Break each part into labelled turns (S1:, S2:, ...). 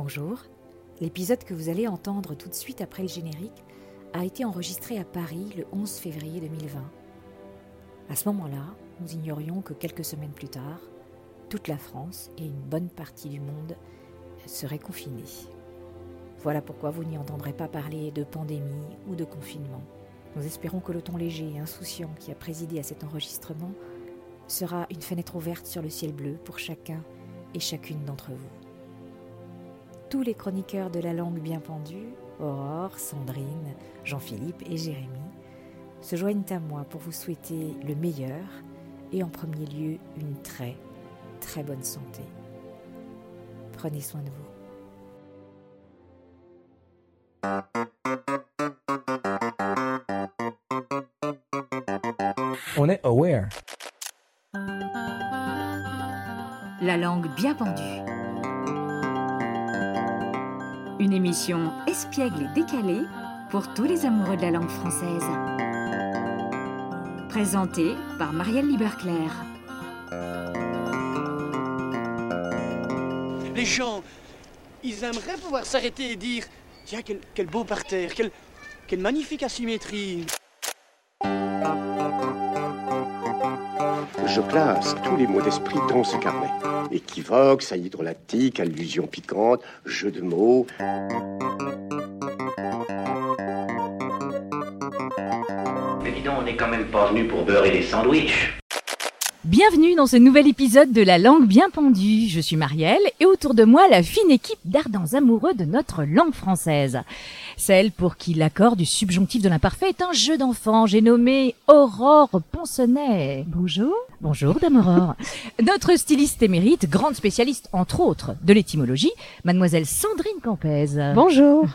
S1: Bonjour. L'épisode que vous allez entendre tout de suite après le générique a été enregistré à Paris le 11 février 2020. À ce moment-là, nous ignorions que quelques semaines plus tard, toute la France et une bonne partie du monde seraient confinés. Voilà pourquoi vous n'y entendrez pas parler de pandémie ou de confinement. Nous espérons que le ton léger et insouciant qui a présidé à cet enregistrement sera une fenêtre ouverte sur le ciel bleu pour chacun et chacune d'entre vous. Tous les chroniqueurs de la langue bien pendue, Aurore, Sandrine, Jean-Philippe et Jérémy, se joignent à moi pour vous souhaiter le meilleur et en premier lieu une très, très bonne santé. Prenez soin de vous.
S2: On est aware.
S3: La langue bien pendue. Une émission espiègle et décalée pour tous les amoureux de la langue française. Présentée par Marielle Liberclair.
S4: Les gens, ils aimeraient pouvoir s'arrêter et dire Tiens, quel, quel beau parterre, quelle, quelle magnifique asymétrie.
S5: Je classe tous les mots d'esprit dans ce carnet. Équivoque, saillie hydrolactique, allusion piquante, jeu de mots.
S6: Mais dis donc, on n'est quand même pas venu pour beurrer des sandwichs.
S3: Bienvenue dans ce nouvel épisode de La langue bien pendue. Je suis Marielle et autour de moi la fine équipe d'ardents amoureux de notre langue française. Celle pour qui l'accord du subjonctif de l'imparfait est un jeu d'enfant. J'ai nommé Aurore Ponsonnet. Bonjour. Bonjour, Dame Aurore. Notre styliste émérite, grande spécialiste, entre autres, de l'étymologie, Mademoiselle Sandrine Campez.
S7: Bonjour.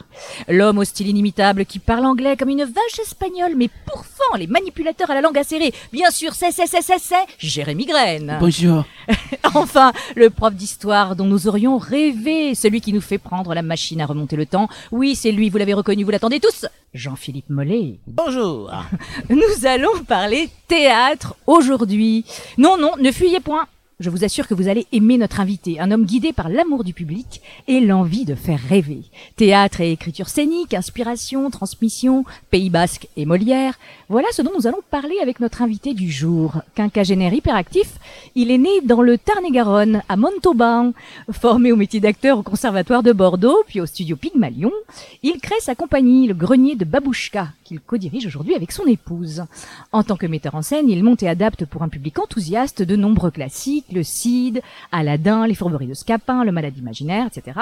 S3: L'homme au style inimitable qui parle anglais comme une vache espagnole, mais pourfend les manipulateurs à la langue acérée. Bien sûr, c'est, c'est, c'est, c'est, c'est, Jérémy Graine.
S4: Bonjour.
S3: Enfin, le prof d'histoire dont nous aurions rêvé, celui qui nous fait prendre la machine à remonter le temps. Oui, c'est lui, vous l'avez reconnu, vous l'attendez tous. Jean-Philippe Mollet.
S4: Bonjour.
S3: Nous allons parler théâtre aujourd'hui. Non, non, ne fuyez point. Je vous assure que vous allez aimer notre invité, un homme guidé par l'amour du public et l'envie de faire rêver. Théâtre et écriture scénique, inspiration, transmission, Pays Basque et Molière, voilà ce dont nous allons parler avec notre invité du jour. Quinquagénaire hyperactif, il est né dans le Tarn-et-Garonne, à Montauban. Formé au métier d'acteur au Conservatoire de Bordeaux, puis au studio Pygmalion, il crée sa compagnie, le Grenier de Babouchka, qu'il co-dirige aujourd'hui avec son épouse. En tant que metteur en scène, il monte et adapte pour un public enthousiaste de nombreux classiques, le Cid, Aladdin, les fourberies de Scapin, le Malade imaginaire, etc.,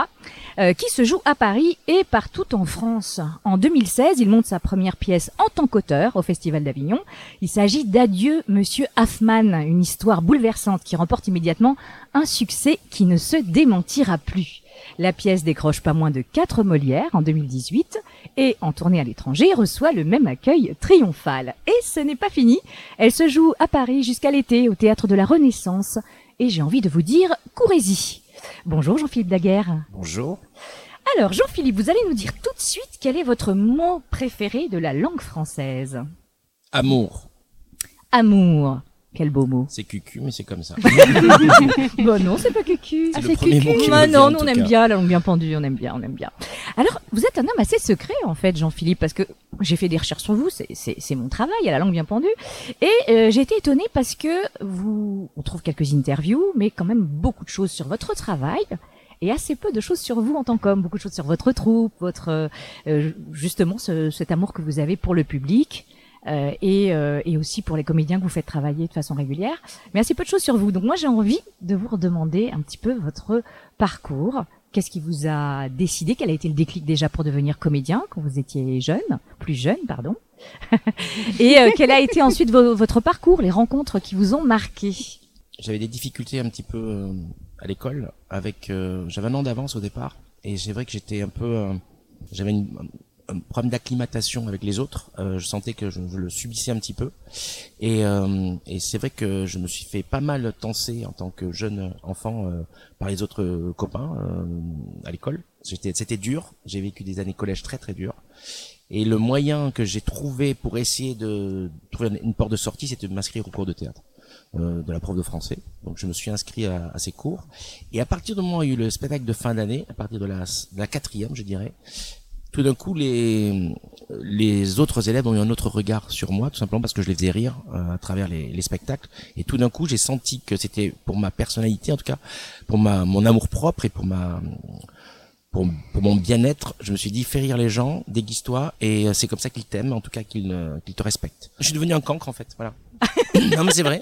S3: euh, qui se jouent à Paris et partout en France. En 2016, il monte sa première pièce en tant qu'auteur au Festival d'Avignon. Il s'agit d'Adieu, Monsieur Hoffman, une histoire bouleversante qui remporte immédiatement un succès qui ne se démentira plus. La pièce décroche pas moins de 4 Molières en 2018 et en tournée à l'étranger reçoit le même accueil triomphal. Et ce n'est pas fini. Elle se joue à Paris jusqu'à l'été au théâtre de la Renaissance et j'ai envie de vous dire courez-y. Bonjour Jean-Philippe Daguerre.
S2: Bonjour.
S3: Alors Jean-Philippe, vous allez nous dire tout de suite quel est votre mot préféré de la langue française.
S2: Amour.
S3: Amour. Quel beau mot.
S2: C'est cucu, mais c'est comme ça.
S3: bon non, c'est pas cucu.
S2: C'est
S3: Ah
S2: vient,
S3: non,
S2: en
S3: nous, on aime
S2: cas.
S3: bien la langue bien pendue, on aime bien, on aime bien. Alors, vous êtes un homme assez secret en fait, Jean-Philippe, parce que j'ai fait des recherches sur vous, c'est mon travail, à la langue bien pendue, et euh, j'ai été étonnée parce que vous, on trouve quelques interviews, mais quand même beaucoup de choses sur votre travail. Et assez peu de choses sur vous en tant qu'homme, beaucoup de choses sur votre troupe, votre euh, euh, justement ce- cet amour que vous avez pour le public, euh, et, euh, et aussi pour les comédiens que vous faites travailler de façon régulière, mais assez peu de choses sur vous. Donc moi j'ai envie de vous redemander un petit peu votre parcours. Qu'est-ce qui vous a décidé? Quel a été le déclic déjà pour devenir comédien quand vous étiez jeune, plus jeune, pardon? Et euh, quel a été ensuite vo- votre parcours, les rencontres qui vous ont marqué?
S2: J'avais des difficultés un petit peu euh, à l'école. Avec, euh, j'avais un an d'avance au départ, et c'est vrai que j'étais un peu, j'avais une- problème d'acclimatation avec les autres. Euh, je sentais que je, le subissais un petit peu, et, euh, et c'est vrai que je me suis fait pas mal tenser en tant que jeune enfant euh, par les autres euh, copains euh, à l'école. C'était dur. J'ai vécu des années collège très très dures. Et le moyen que j'ai trouvé pour essayer de trouver une porte de sortie, c'était de m'inscrire au cours de théâtre. euh, de la prof de français. Donc je me suis inscrit à, à, ces cours. Et à partir du moment où il y a eu le spectacle de fin d'année, à partir de la, de la quatrième, je dirais, tout d'un coup, les, les autres élèves ont eu un autre regard sur moi, tout simplement parce que je les faisais rire euh, à travers les, les, spectacles. Et tout d'un coup, j'ai senti que c'était pour ma personnalité, en tout cas, pour ma, mon amour propre et pour ma pour, pour mon bien-être, je me suis dit, fais rire les gens, déguise-toi, et euh, c'est comme ça qu'ils t'aiment, en tout cas qu'ils qu'ils te respectent. Je suis devenu un cancre, en fait, voilà. non, mais c'est vrai.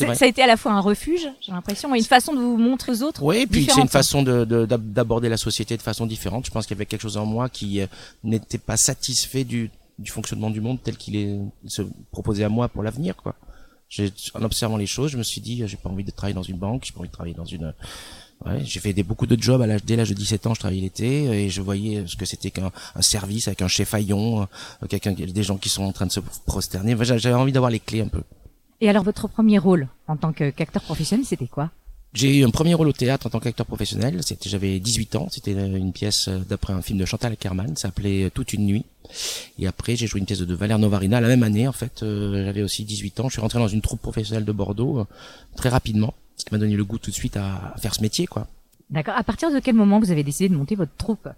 S3: vrai. Ça a été à la fois un refuge, j'ai l'impression, et une façon de vous montrer aux autres.
S2: Oui, puis c'est une façon d'aborder de, la société de façon différente. Je pense qu'il y avait quelque chose en moi qui euh, n'était pas satisfait du, du fonctionnement du monde tel qu'il est se proposait à moi pour l'avenir, quoi. En observant les choses, je me suis dit, j'ai pas envie de travailler dans une banque, j'ai pas envie de travailler dans une Ouais, j'ai fait des, beaucoup de jobs à l'âge, dès l'âge de 17 ans, je travaillais l'été et je voyais ce que c'était qu'un un service avec un chef haillon, euh, quelqu'un, des gens qui sont en train de se prosterner. J'avais envie d'avoir les clés un peu.
S3: Et alors, votre premier rôle en tant qu'acteur professionnel, c'était quoi?
S2: J'ai eu un premier rôle au théâtre en tant qu'acteur professionnel. C'était, j'avais 18 ans. C'était une pièce euh, d'après un film de Chantal Ackerman. Ça s'appelait euh, Toute une nuit. Et après, j'ai joué une pièce de Valère Novarina la même année. En fait, j'avais aussi 18 ans. Je suis rentré dans une troupe professionnelle de Bordeaux très rapidement ce qui m'a donné le goût tout de suite à faire ce métier, quoi.
S3: D'accord. À partir de quel moment vous avez décidé de monter votre troupe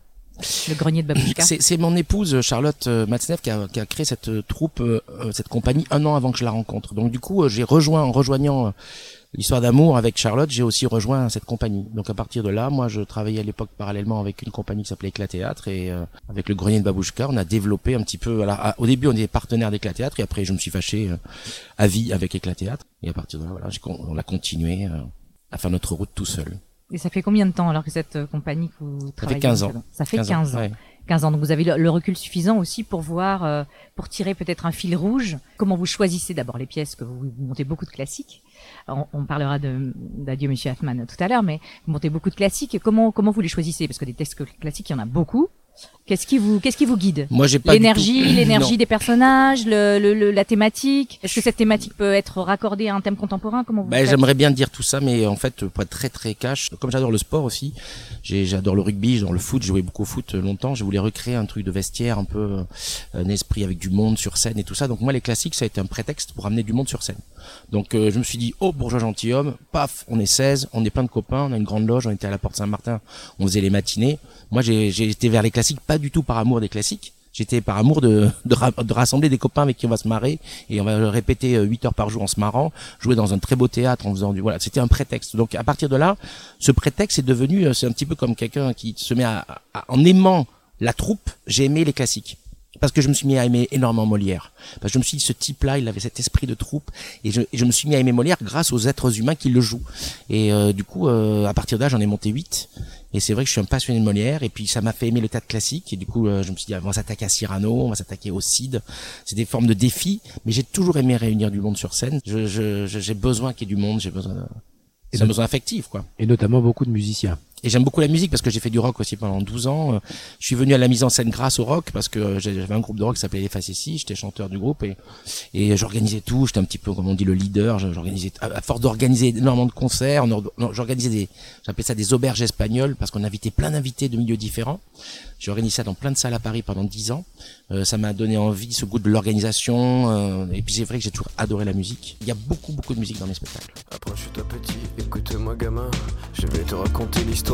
S3: le grenier de Babouchka
S2: C'est mon épouse Charlotte euh, Matzneff qui a, qui a créé cette euh, troupe, euh, cette compagnie un an avant que je la rencontre. Donc du coup, j'ai rejoint en rejoignant l'histoire d'amour avec Charlotte, j'ai aussi rejoint cette compagnie. Donc à partir de là, moi je travaillais à l'époque parallèlement avec une compagnie qui s'appelait Éclat-Théâtre et avec le grenier de Babouchka, on a développé un petit peu. Alors au début on était partenaire d'Éclat-Théâtre et après je me suis fâché à vie avec Éclat-Théâtre et à partir de là voilà, on a continué à faire notre route tout seul.
S3: Et ça fait combien de temps alors que cette euh, compagnie que vous travaillez
S2: Ça fait 15 ans.
S3: Ça fait 15, ans. 15 ans. Donc vous avez le, recul suffisant aussi pour voir, euh, pour tirer peut-être un fil rouge. Comment vous choisissez d'abord les pièces que vous, montez beaucoup de classiques. On, on, parlera d'Adieu Monsieur Hoffman tout à l'heure, mais vous montez beaucoup de classiques. Comment comment vous les choisissez? Parce que des textes classiques, il y en a beaucoup. Qu'est-ce qui vous, qu'est-ce qui vous guide
S2: Moi, j'ai pas
S3: l'énergie, l'énergie des personnages, le, le, la thématique. Est-ce que cette thématique peut être raccordée à un thème contemporain Comment vous
S2: bah, J'aimerais bien dire tout ça, mais en fait, pour être très très cash, comme j'adore le sport aussi, j'adore le rugby, j'adore le foot, j'ai joué beaucoup au foot longtemps. Je voulais recréer un truc de vestiaire, un peu euh, un esprit avec du monde sur scène et tout ça. Donc moi, les classiques, ça a été un prétexte pour amener du monde sur scène. Donc euh, je me suis dit, oh bourgeois gentilhomme, paf, on est 16, on est plein de copains, on a une grande loge, on était à la porte Saint-Martin, on faisait les matinées. Moi, j'ai été vers les classiques, pas du tout par amour des classiques. J'étais par amour de, de, rassembler des copains avec qui on va se marrer et on va répéter 8 euh, heures par jour en se marrant, jouer dans un très beau théâtre en faisant du voilà, c'était un prétexte. Donc à partir de là, ce prétexte est devenu euh, c'est un petit peu comme quelqu'un qui se met à, en aimant la troupe, j'ai aimé les classiques parce que je me suis mis à aimer énormément Molière. Parce que je me suis dit, ce type-là, il avait cet esprit de troupe, et je, je, me suis mis à aimer Molière grâce aux êtres humains qui le jouent. Et euh, du coup, à partir de là, j'en ai monté 8, et c'est vrai que je suis un passionné de Molière et puis ça m'a fait aimer le théâtre classique et du coup euh, je me suis dit on va s'attaquer à Cyrano, on va s'attaquer au Cid. C'est des formes de défis, mais j'ai toujours aimé réunir du monde sur scène. Je, je, j'ai besoin qu'il y ait du monde, j'ai besoin. De... C'est un besoin affectif quoi.
S7: Et notamment beaucoup de musiciens.
S2: Et j'aime beaucoup la musique parce que j'ai fait du rock aussi pendant 12 ans. Je suis venu à la mise en scène grâce au rock parce que j'avais un groupe de rock qui s'appelait Les Facéties, j'étais chanteur du groupe et, et j'organisais tout, j'étais un petit peu comme on dit le leader, j'organisais à force d'organiser énormément de concerts, j'organisais des j'appelais ça des auberges espagnoles parce qu'on invitait plein d'invités de milieux différents. J'ai organisé ça dans plein de salles à Paris pendant 10 ans. Euh, ça m'a donné envie, ce goût de l'organisation. Euh, et puis c'est vrai que j'ai toujours adoré la musique. Il y a beaucoup, beaucoup de musique dans mes spectacles.
S8: Approche-toi petit, écoute-moi gamin. Je vais te raconter l'histoire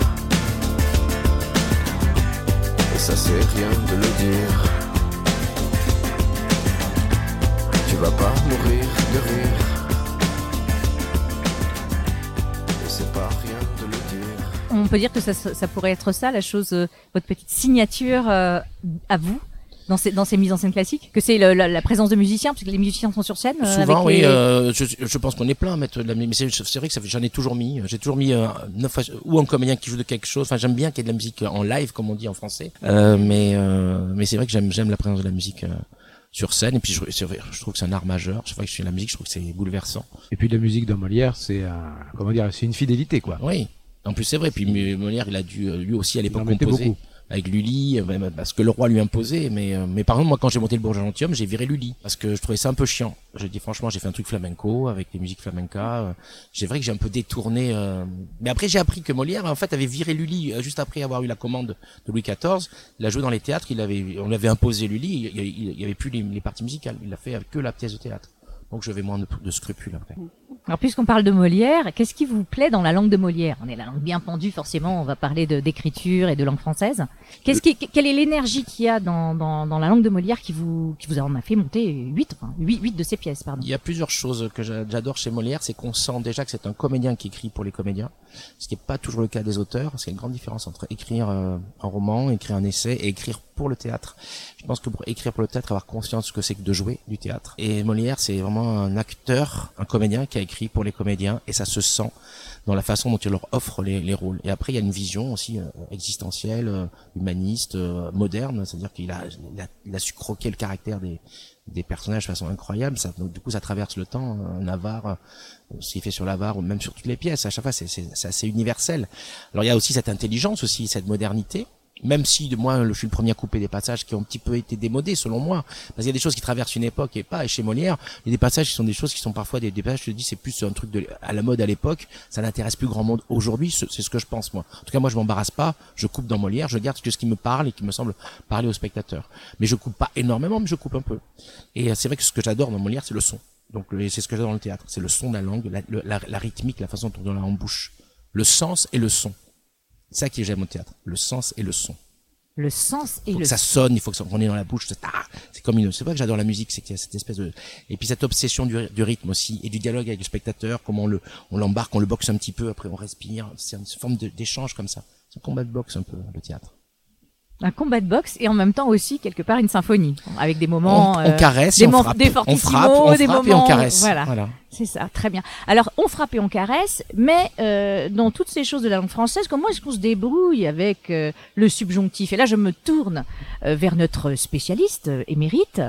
S8: Ça c'est rien de le dire. Tu vas pas mourir de rire. Et c'est pas rien de le dire.
S3: On peut dire que ça, pourrait être ça, la chose, euh, votre petite signature euh, à vous dans ces, dans ces mises en scène classiques Que c'est la, présence de musiciens, parce que les musiciens sont sur scène
S2: euh, Souvent, oui. Euh, je, je, pense qu'on est plein à mettre de la musique. Mais c'est vrai que j'en ai toujours mis. J'ai toujours mis euh, neuf ou un comédien qui joue de quelque chose. Enfin, j'aime bien qu'il y ait de la musique en live, comme on dit en français. Euh, mais mais c'est vrai que j'aime j'aime la présence de la musique sur scène. Et puis je, c'est vrai, je trouve que c'est un art majeur. Chaque fois que je suis la musique, je trouve que c'est bouleversant.
S7: Et puis la musique de Molière, c'est un, comment dire, c'est une fidélité quoi.
S2: Oui. En plus, c'est vrai. Puis Molière, il a dû lui aussi à l'époque composer
S7: beaucoup.
S2: Avec Lully, euh, parce que le roi lui imposait. Mais, euh, mais par exemple, moi, quand j'ai monté le Bourgeois Gentilhomme, j'ai viré Lully parce que je trouvais ça un peu chiant. Je dis franchement, j'ai fait un truc flamenco avec des musiques flamenca. euh, J'ai vrai que j'ai un peu détourné. euh, Mais après, j'ai appris que Molière, en fait, avait viré Lully juste après avoir eu la commande de Louis XIV. Il a joué dans les théâtres. Il avait, on avait imposé Lully. Il, il, il y avait plus les, parties musicales. Il a fait que la pièce de théâtre. Donc, je vais moins de, de scrupules après.
S3: Alors, puisqu'on parle de Molière, qu'est-ce qui vous plaît dans la langue de Molière? On est la langue bien pendue, forcément, on va parler d'écriture et de langue française. Qu'est-ce qui, quelle est l'énergie qu'il y a dans, dans, dans la langue de Molière qui vous, qui vous en a fait monter huit, enfin, huit, huit de ses pièces, pardon?
S2: Il y a plusieurs choses que j'a- j'adore chez Molière, c'est qu'on sent déjà que c'est un comédien qui écrit pour les comédiens, ce qui n'est pas toujours le cas des auteurs, a une grande différence entre écrire euh, un roman, écrire un essai et écrire pour le théâtre. Je pense que pour écrire pour le théâtre, avoir conscience de ce que c'est que de jouer du théâtre. Et Molière, c'est vraiment un acteur, un comédien qui écrit pour les comédiens, et ça se sent dans la façon dont il leur offre les, les rôles. Et après, il y a une vision aussi euh, existentielle, euh, humaniste, euh, moderne, c'est-à-dire qu'il a, il a, il a su croquer le caractère des, des personnages de façon incroyable. Ça, donc, du coup, ça traverse le temps. Un avare, euh, ce qu'il fait sur l'avare ou même sur toutes les pièces. À chaque fois, c'est assez universel. Alors, il y a aussi cette intelligence, aussi cette modernité. Même si moi, je suis le premier à couper des passages qui ont un petit peu été démodés, selon moi, parce qu'il y a des choses qui traversent une époque et pas. Et chez Molière, il y a des passages qui sont des choses qui sont parfois des, passages. Je te dis, c'est plus un truc de, à la mode à l'époque. Ça n'intéresse plus grand monde aujourd'hui. C'est ce que je pense moi. En tout cas, moi, je m'embarrasse pas. Je coupe dans Molière. Je garde que ce qui me parle et qui me semble parler au spectateur. Mais je coupe pas énormément, mais je coupe un peu. Et euh, c'est vrai que ce que j'adore dans Molière, c'est le son. Donc c'est ce que j'adore dans le théâtre. C'est le son de la langue, la rythmique, la façon dont on la en bouche. Le sens et le son. C'est ça que j'aime au théâtre. Le sens et le son.
S3: Le sens et
S2: faut
S3: le
S2: que ça sonne, il faut que ça qu'on est dans la bouche. C'est ah, c'est comme une. C'est vrai que j'adore la musique, c'est qu'il y a cette espèce de. Et puis cette obsession du, du rythme aussi et du dialogue avec le spectateur, comment on le, on l'embarque, on le boxe un petit peu, après on respire. C'est une forme d'échange comme ça. C'est un combat de boxe un peu le théâtre.
S3: Un combat de boxe et en même temps aussi quelque part une symphonie avec des moments
S2: on, on
S3: euh,
S2: caresse,
S3: des
S2: et on frappe,
S3: des
S2: on frappe, on
S3: des
S2: frappe et on
S3: moments-
S2: caresse.
S3: voilà. C'est ça, très bien. Alors, on frappe et on caresse, mais euh, dans toutes ces choses de la langue française, comment est-ce qu'on se débrouille avec euh, le subjonctif? Et là, je me tourne euh, vers notre spécialiste euh, émérite,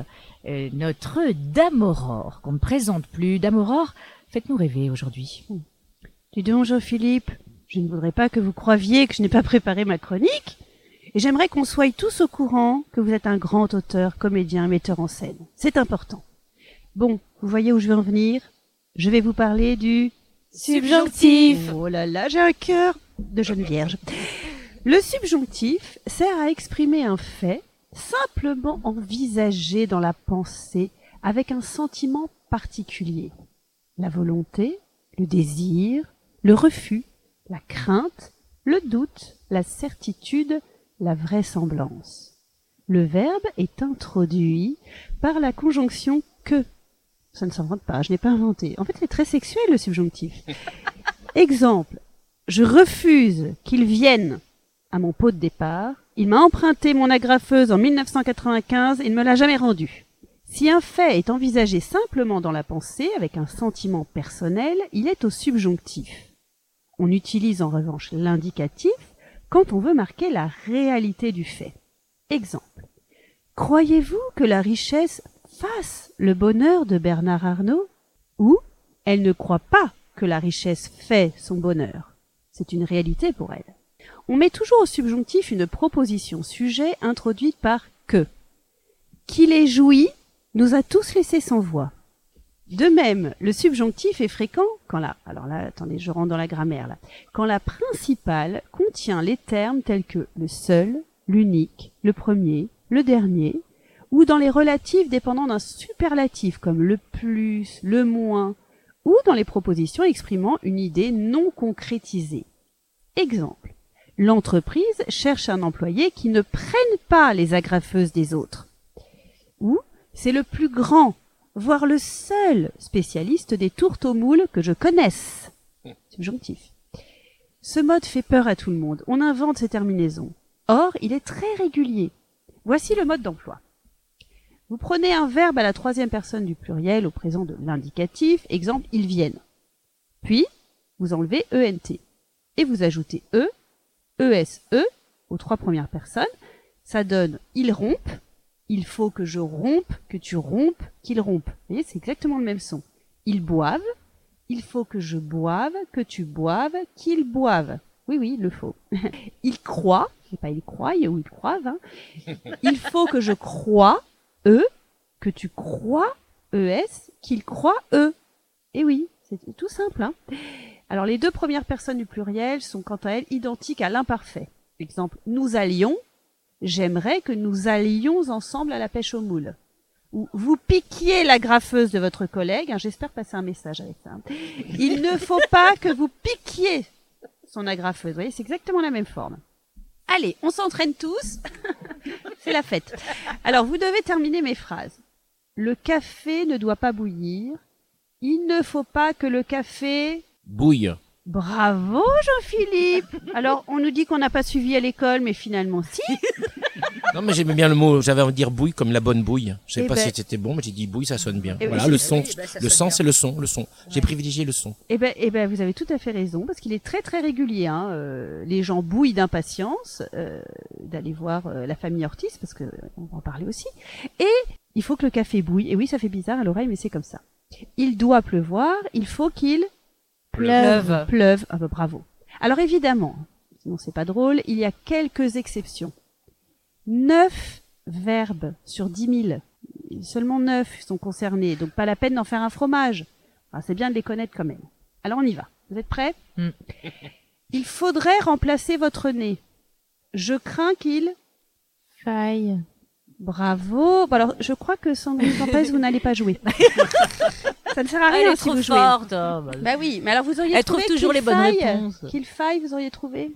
S3: euh, notre Dame Aurore, qu'on ne présente plus. Dame Aurore, faites-nous rêver aujourd'hui.
S9: Dis donc, Jean-Philippe, je ne voudrais pas que vous croiviez que je n'ai pas préparé ma chronique. Et j'aimerais qu'on soit tous au courant que vous êtes un grand auteur, comédien, metteur en scène. C'est important. Bon, vous voyez où je veux en venir? Je vais vous parler du
S3: Subjonctif.
S9: Oh là là, j'ai un cœur de jeune vierge. Le subjonctif sert à exprimer un fait simplement envisagé dans la pensée avec un sentiment particulier. La volonté, le désir, le refus, la crainte, le doute, la certitude, la vraisemblance. Le verbe est introduit par la conjonction que. Ça ne s'invente pas, je n'ai pas inventé. En fait, c'est très sexuel le subjonctif. Exemple, je refuse qu'il vienne à mon pot de départ. Il m'a emprunté mon agrafeuse en 1995 et ne me l'a jamais rendue. Si un fait est envisagé simplement dans la pensée, avec un sentiment personnel, il est au subjonctif. On utilise en revanche l'indicatif quand on veut marquer la réalité du fait. Exemple. Croyez-vous que la richesse fasse le bonheur de Bernard Arnault Ou elle ne croit pas que la richesse fait son bonheur? C'est une réalité pour elle. On met toujours au subjonctif une proposition sujet introduite par que. Qu'il ait joui nous a tous laissés sans voix. De même, le subjonctif est fréquent quand la, alors là, attendez, je rentre dans la grammaire là, quand la principale contient les termes tels que le seul, l'unique, le premier, le dernier, ou dans les relatifs dépendant d'un superlatif comme le plus, le moins, ou dans les propositions exprimant une idée non concrétisée. Exemple. L'entreprise cherche un employé qui ne prenne pas les agrafeuses des autres. Ou c'est le plus grand, voire le seul spécialiste des tourtes aux moules que je connaisse. Subjonctif. Ce mode fait peur à tout le monde. On invente ces terminaisons. Or, il est très régulier. Voici le mode d'emploi. Vous prenez un verbe à la troisième personne du pluriel au présent de l'indicatif, exemple ils viennent. Puis, vous enlevez ENT. Et vous ajoutez E, ESE aux trois premières personnes. Ça donne ils rompent, Il faut que je rompe, que tu rompes, qu'il rompe. Vous voyez, c'est exactement le même son. Ils boivent. Il faut que je boive, que tu boives, qu'ils boivent. Oui, oui, il le faut. Ils croient. Pas ils croient ou ils croivent. hein. Il faut que je croie, eux, que tu crois, ES, qu'ils croient, eux. Et oui, c'est tout simple. Hein. Alors les deux premières personnes du pluriel sont quant à elles identiques à l'imparfait. Exemple, nous allions, j'aimerais que nous allions ensemble à la pêche aux moules. Ou vous piquiez la graffeuse de votre collègue, hein, j'espère passer un message avec ça. hein. Il ne faut pas que vous piquiez son agrafeuse. Vous voyez, c'est exactement la même forme. Allez, on s'entraîne tous. c'est la fête. Alors, vous devez terminer mes phrases. Le café ne doit pas bouillir. Il ne faut pas que le café
S2: Bouille.
S9: Bravo Jean-Philippe Alors on nous dit qu'on n'a pas suivi à l'école, mais finalement si.
S2: Non, mais j'aimais bien le mot, j'avais envie de dire bouille comme la bonne bouille. Je sais
S9: Eh
S2: pas
S9: ben-
S2: si c'était bon, mais j'ai dit bouille, ça sonne bien.
S9: Eh oui,
S2: voilà, le son.
S3: oui, bah,
S2: le son, c'est le son, le son. J'ai privilégié le son.
S9: Eh ben, eh ben, vous avez tout à fait raison parce qu'il est très très régulier. Hein. euh, les gens bouillent d'impatience euh, d'aller voir euh, la famille Ortiz parce que on va en parler aussi. Et il faut que le café bouille. Et oui, ça fait bizarre à l'oreille, mais c'est comme ça. Il doit pleuvoir. Il faut qu'il
S3: Pleuve.
S9: Pleuve. Ah bah, bravo. Alors évidemment, sinon c'est pas drôle, il y a quelques exceptions. Neuf verbes sur dix mille. Seulement neuf sont concernés, donc pas la peine d'en faire un fromage. Ah, c'est bien de les connaître quand même. Alors on y va. Vous êtes prêts?
S3: Mm.
S9: Il faudrait remplacer votre nez. Je crains qu'il faille. Bravo. Bon, alors, je crois que Sandrine Campès, vous n'allez pas jouer. Ça ne sert à
S3: Elle
S9: rien
S3: est
S9: si
S3: trop
S9: vous jouez.
S3: forte. oh, bah,
S9: Bah oui, mais alors vous auriez
S3: Elle
S9: trouvé
S3: trouve toujours les bonnes
S9: faille,
S3: réponses.
S9: Qu'il faille, vous auriez trouvé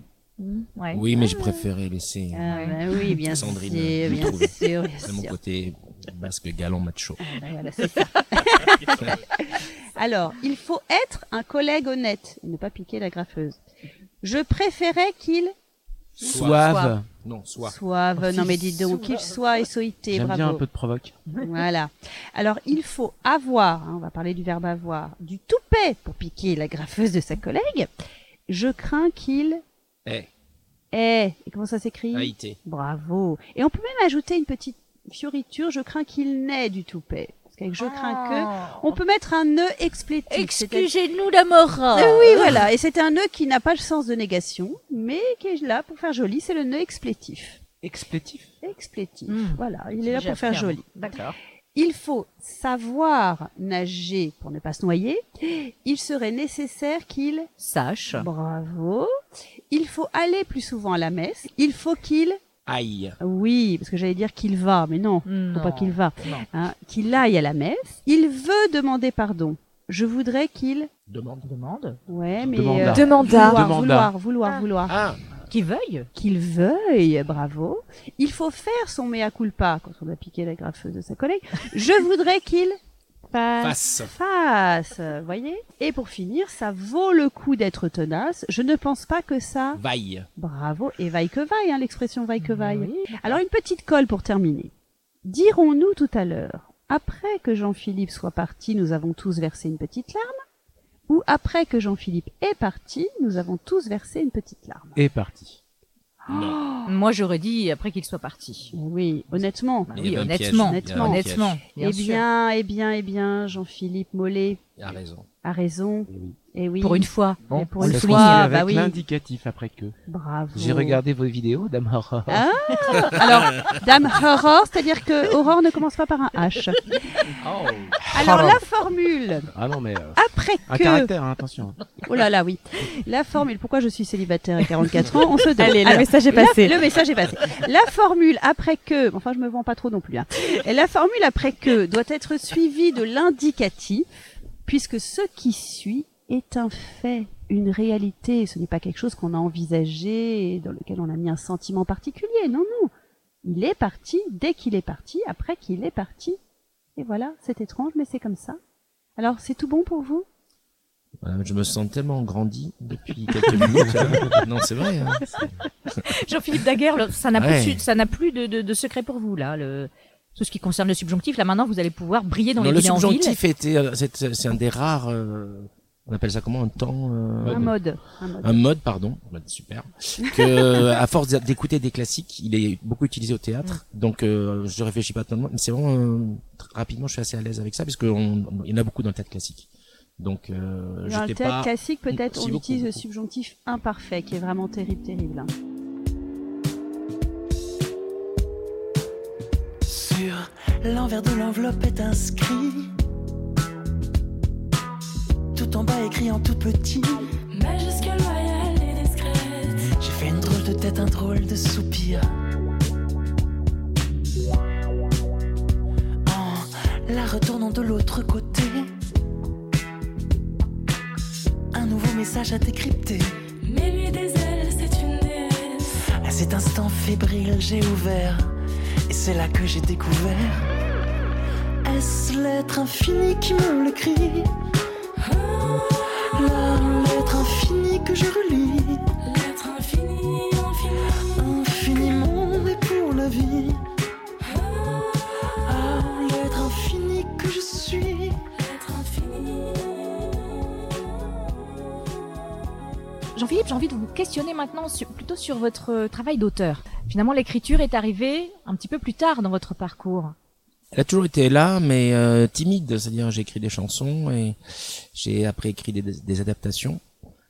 S3: ouais.
S2: Oui, mais je préférais laisser
S9: Ah bah oui, bien
S2: Sandrine
S9: sûr,
S2: euh,
S9: bien
S2: trouver.
S9: sûr, bien
S2: C'est mon
S9: sûr.
S2: côté basque galant macho.
S9: Ah bah voilà, ça. Alors, il faut être un collègue honnête et ne pas piquer la graffeuse. Je préférais qu'il
S7: Soave.
S2: Non, soit.
S9: soit,
S7: Oh,
S9: non mais dites donc, qu'il soit essoïté,
S7: J'aime
S9: bravo.
S7: bien un peu de provoque.
S9: Voilà. Alors, il faut avoir, hein, on va parler du verbe avoir, du toupet pour piquer la graffeuse de sa collègue. Je crains qu'il
S2: Eh,
S9: ait, et comment ça s'écrit
S2: Haïté.
S9: Bravo. Et on peut même ajouter une petite fioriture, je crains qu'il n'ait du toupet. Je crains que, on peut mettre un nœud explétif.
S3: Excusez-nous la morale.
S9: Euh, oui, voilà. Et c'est un nœud qui n'a pas le sens de négation, mais qui est là pour faire joli. C'est le nœud explétif.
S7: Explétif.
S9: Explétif.
S3: Hmm.
S9: Voilà. Il est là pour faire joli.
S3: D'accord.
S9: Il faut savoir nager pour ne pas se noyer. Il serait nécessaire qu'il
S3: Sache.
S9: Bravo. Il faut aller plus souvent à la messe. Il faut qu'il
S2: Aïe.
S9: oui, parce que j'allais dire qu'il va, mais non, faut
S3: Non.
S9: pas qu'il va. Hein, qu'il aille à la messe. Il veut demander pardon. Je voudrais qu'il
S2: Demande.
S3: Demande.
S9: ouais, mais
S7: Demanda.
S9: euh,
S1: Demanda.
S9: vouloir,
S7: Demanda.
S9: vouloir, vouloir, vouloir.
S2: Ah,
S3: Qui veuille.
S9: Qu'il veuille, bravo. Il faut faire son mea culpa quand on a piqué la graffeuse de sa collègue. Je voudrais qu'il
S2: face.
S9: Fasse, voyez. Et pour finir, ça vaut le coup d'être tenace. Je ne pense pas que ça.
S2: Vaille.
S9: Bravo. Et vaille que vaille, hein, l'expression vaille que vaille. Alors une petite colle pour terminer. Dirons-nous tout à l'heure, après que Jean-Philippe soit parti, nous avons tous versé une petite larme Ou après que Jean-Philippe est parti, nous avons tous versé une petite larme?
S7: Et parti.
S2: Non.
S3: Moi, j'aurais dit après qu'il soit parti.
S9: Oui, honnêtement.
S3: Oui, honnêtement. Honnêtement. bien
S9: eh bien, eh bien, eh bien, Jean-Philippe Mollet
S2: Il a raison.
S9: a raison.
S7: Eh oui.
S9: Et oui.
S3: Pour une fois.
S9: Et pour
S7: On
S9: une fois,
S7: souligne
S9: bah
S7: avec
S9: oui.
S7: l'indicatif après que.
S9: Bravo.
S7: J'ai regardé vos vidéos, Dame Aurore.
S9: Ah, alors, Dame Aurore, c'est-à-dire que Aurore ne commence pas par un H. Alors, la formule,
S7: Ah non, mais euh,
S9: après
S7: un
S9: que...
S7: caractère, hein, attention.
S9: Oh là là, oui. La formule, pourquoi je suis célibataire à 44 ans, on se demande.
S1: Allez, le message est
S9: la-
S1: passé.
S9: le message est passé. La formule après que, enfin je me vends pas trop non plus, hein. Et la formule après que doit être suivie de l'indicatif, puisque ce qui suit est un fait, une réalité. Ce n'est pas quelque chose qu'on a envisagé, dans lequel on a mis un sentiment particulier. Non, non. Il est parti dès qu'il est parti, après qu'il est parti. Et voilà, c'est étrange, mais c'est comme ça. Alors, c'est tout bon pour vous?
S2: Voilà, je me sens tellement grandi depuis quelques minutes. non, c'est vrai. hein.
S3: Jean-Philippe Daguerre, ça n'a
S2: Ouais.
S3: plus, de- ça n'a plus de, de, de secret pour vous là. Le, tout ce qui concerne le subjonctif, là maintenant, vous allez pouvoir briller dans
S2: Non,
S3: les
S2: le
S3: bidonvilles.
S2: subjonctif était, euh, c'est c'est un des rares euh, on appelle ça comment un temps euh,
S9: Un mode. Un mode.
S2: un mode pardon super que à force d'écouter des classiques il est beaucoup utilisé au théâtre donc euh, je réfléchis pas tellement mais c'est vraiment euh, rapidement je suis assez à l'aise avec ça parce qu'il y en a beaucoup dans le théâtre classique donc euh,
S9: Dans le théâtre
S2: pas
S9: classique, peut-être,
S2: si
S9: on
S2: beaucoup,
S9: utilise le subjonctif imparfait, qui est vraiment terrible, terrible. hein.
S10: L'envers de l'enveloppe est inscrit. Tout en bas écrit en tout petit.
S11: Majuscule, loyale et discrète.
S10: J'ai fait une drôle de tête, un drôle de soupir. En la retournant de l'autre côté. Un nouveau message à décrypter.
S11: Mais lui des ailes, c'est une déesse.
S10: À cet instant fébrile, j'ai ouvert. Et c'est là que j'ai découvert. Est-ce l'être infini qui me le crie? La lettre infinie que je relis.
S11: L'être infini, infini.
S10: Infiniment et pour la vie.
S3: Jean-Philippe, j'ai envie de vous questionner maintenant sur- plutôt sur votre euh, travail d'auteur. Finalement, l'écriture est arrivée un petit peu plus tard dans votre parcours.
S2: Elle a toujours été là, mais euh, timide. C'est-à-dire, j'ai écrit des chansons et j'ai après écrit des, des adaptations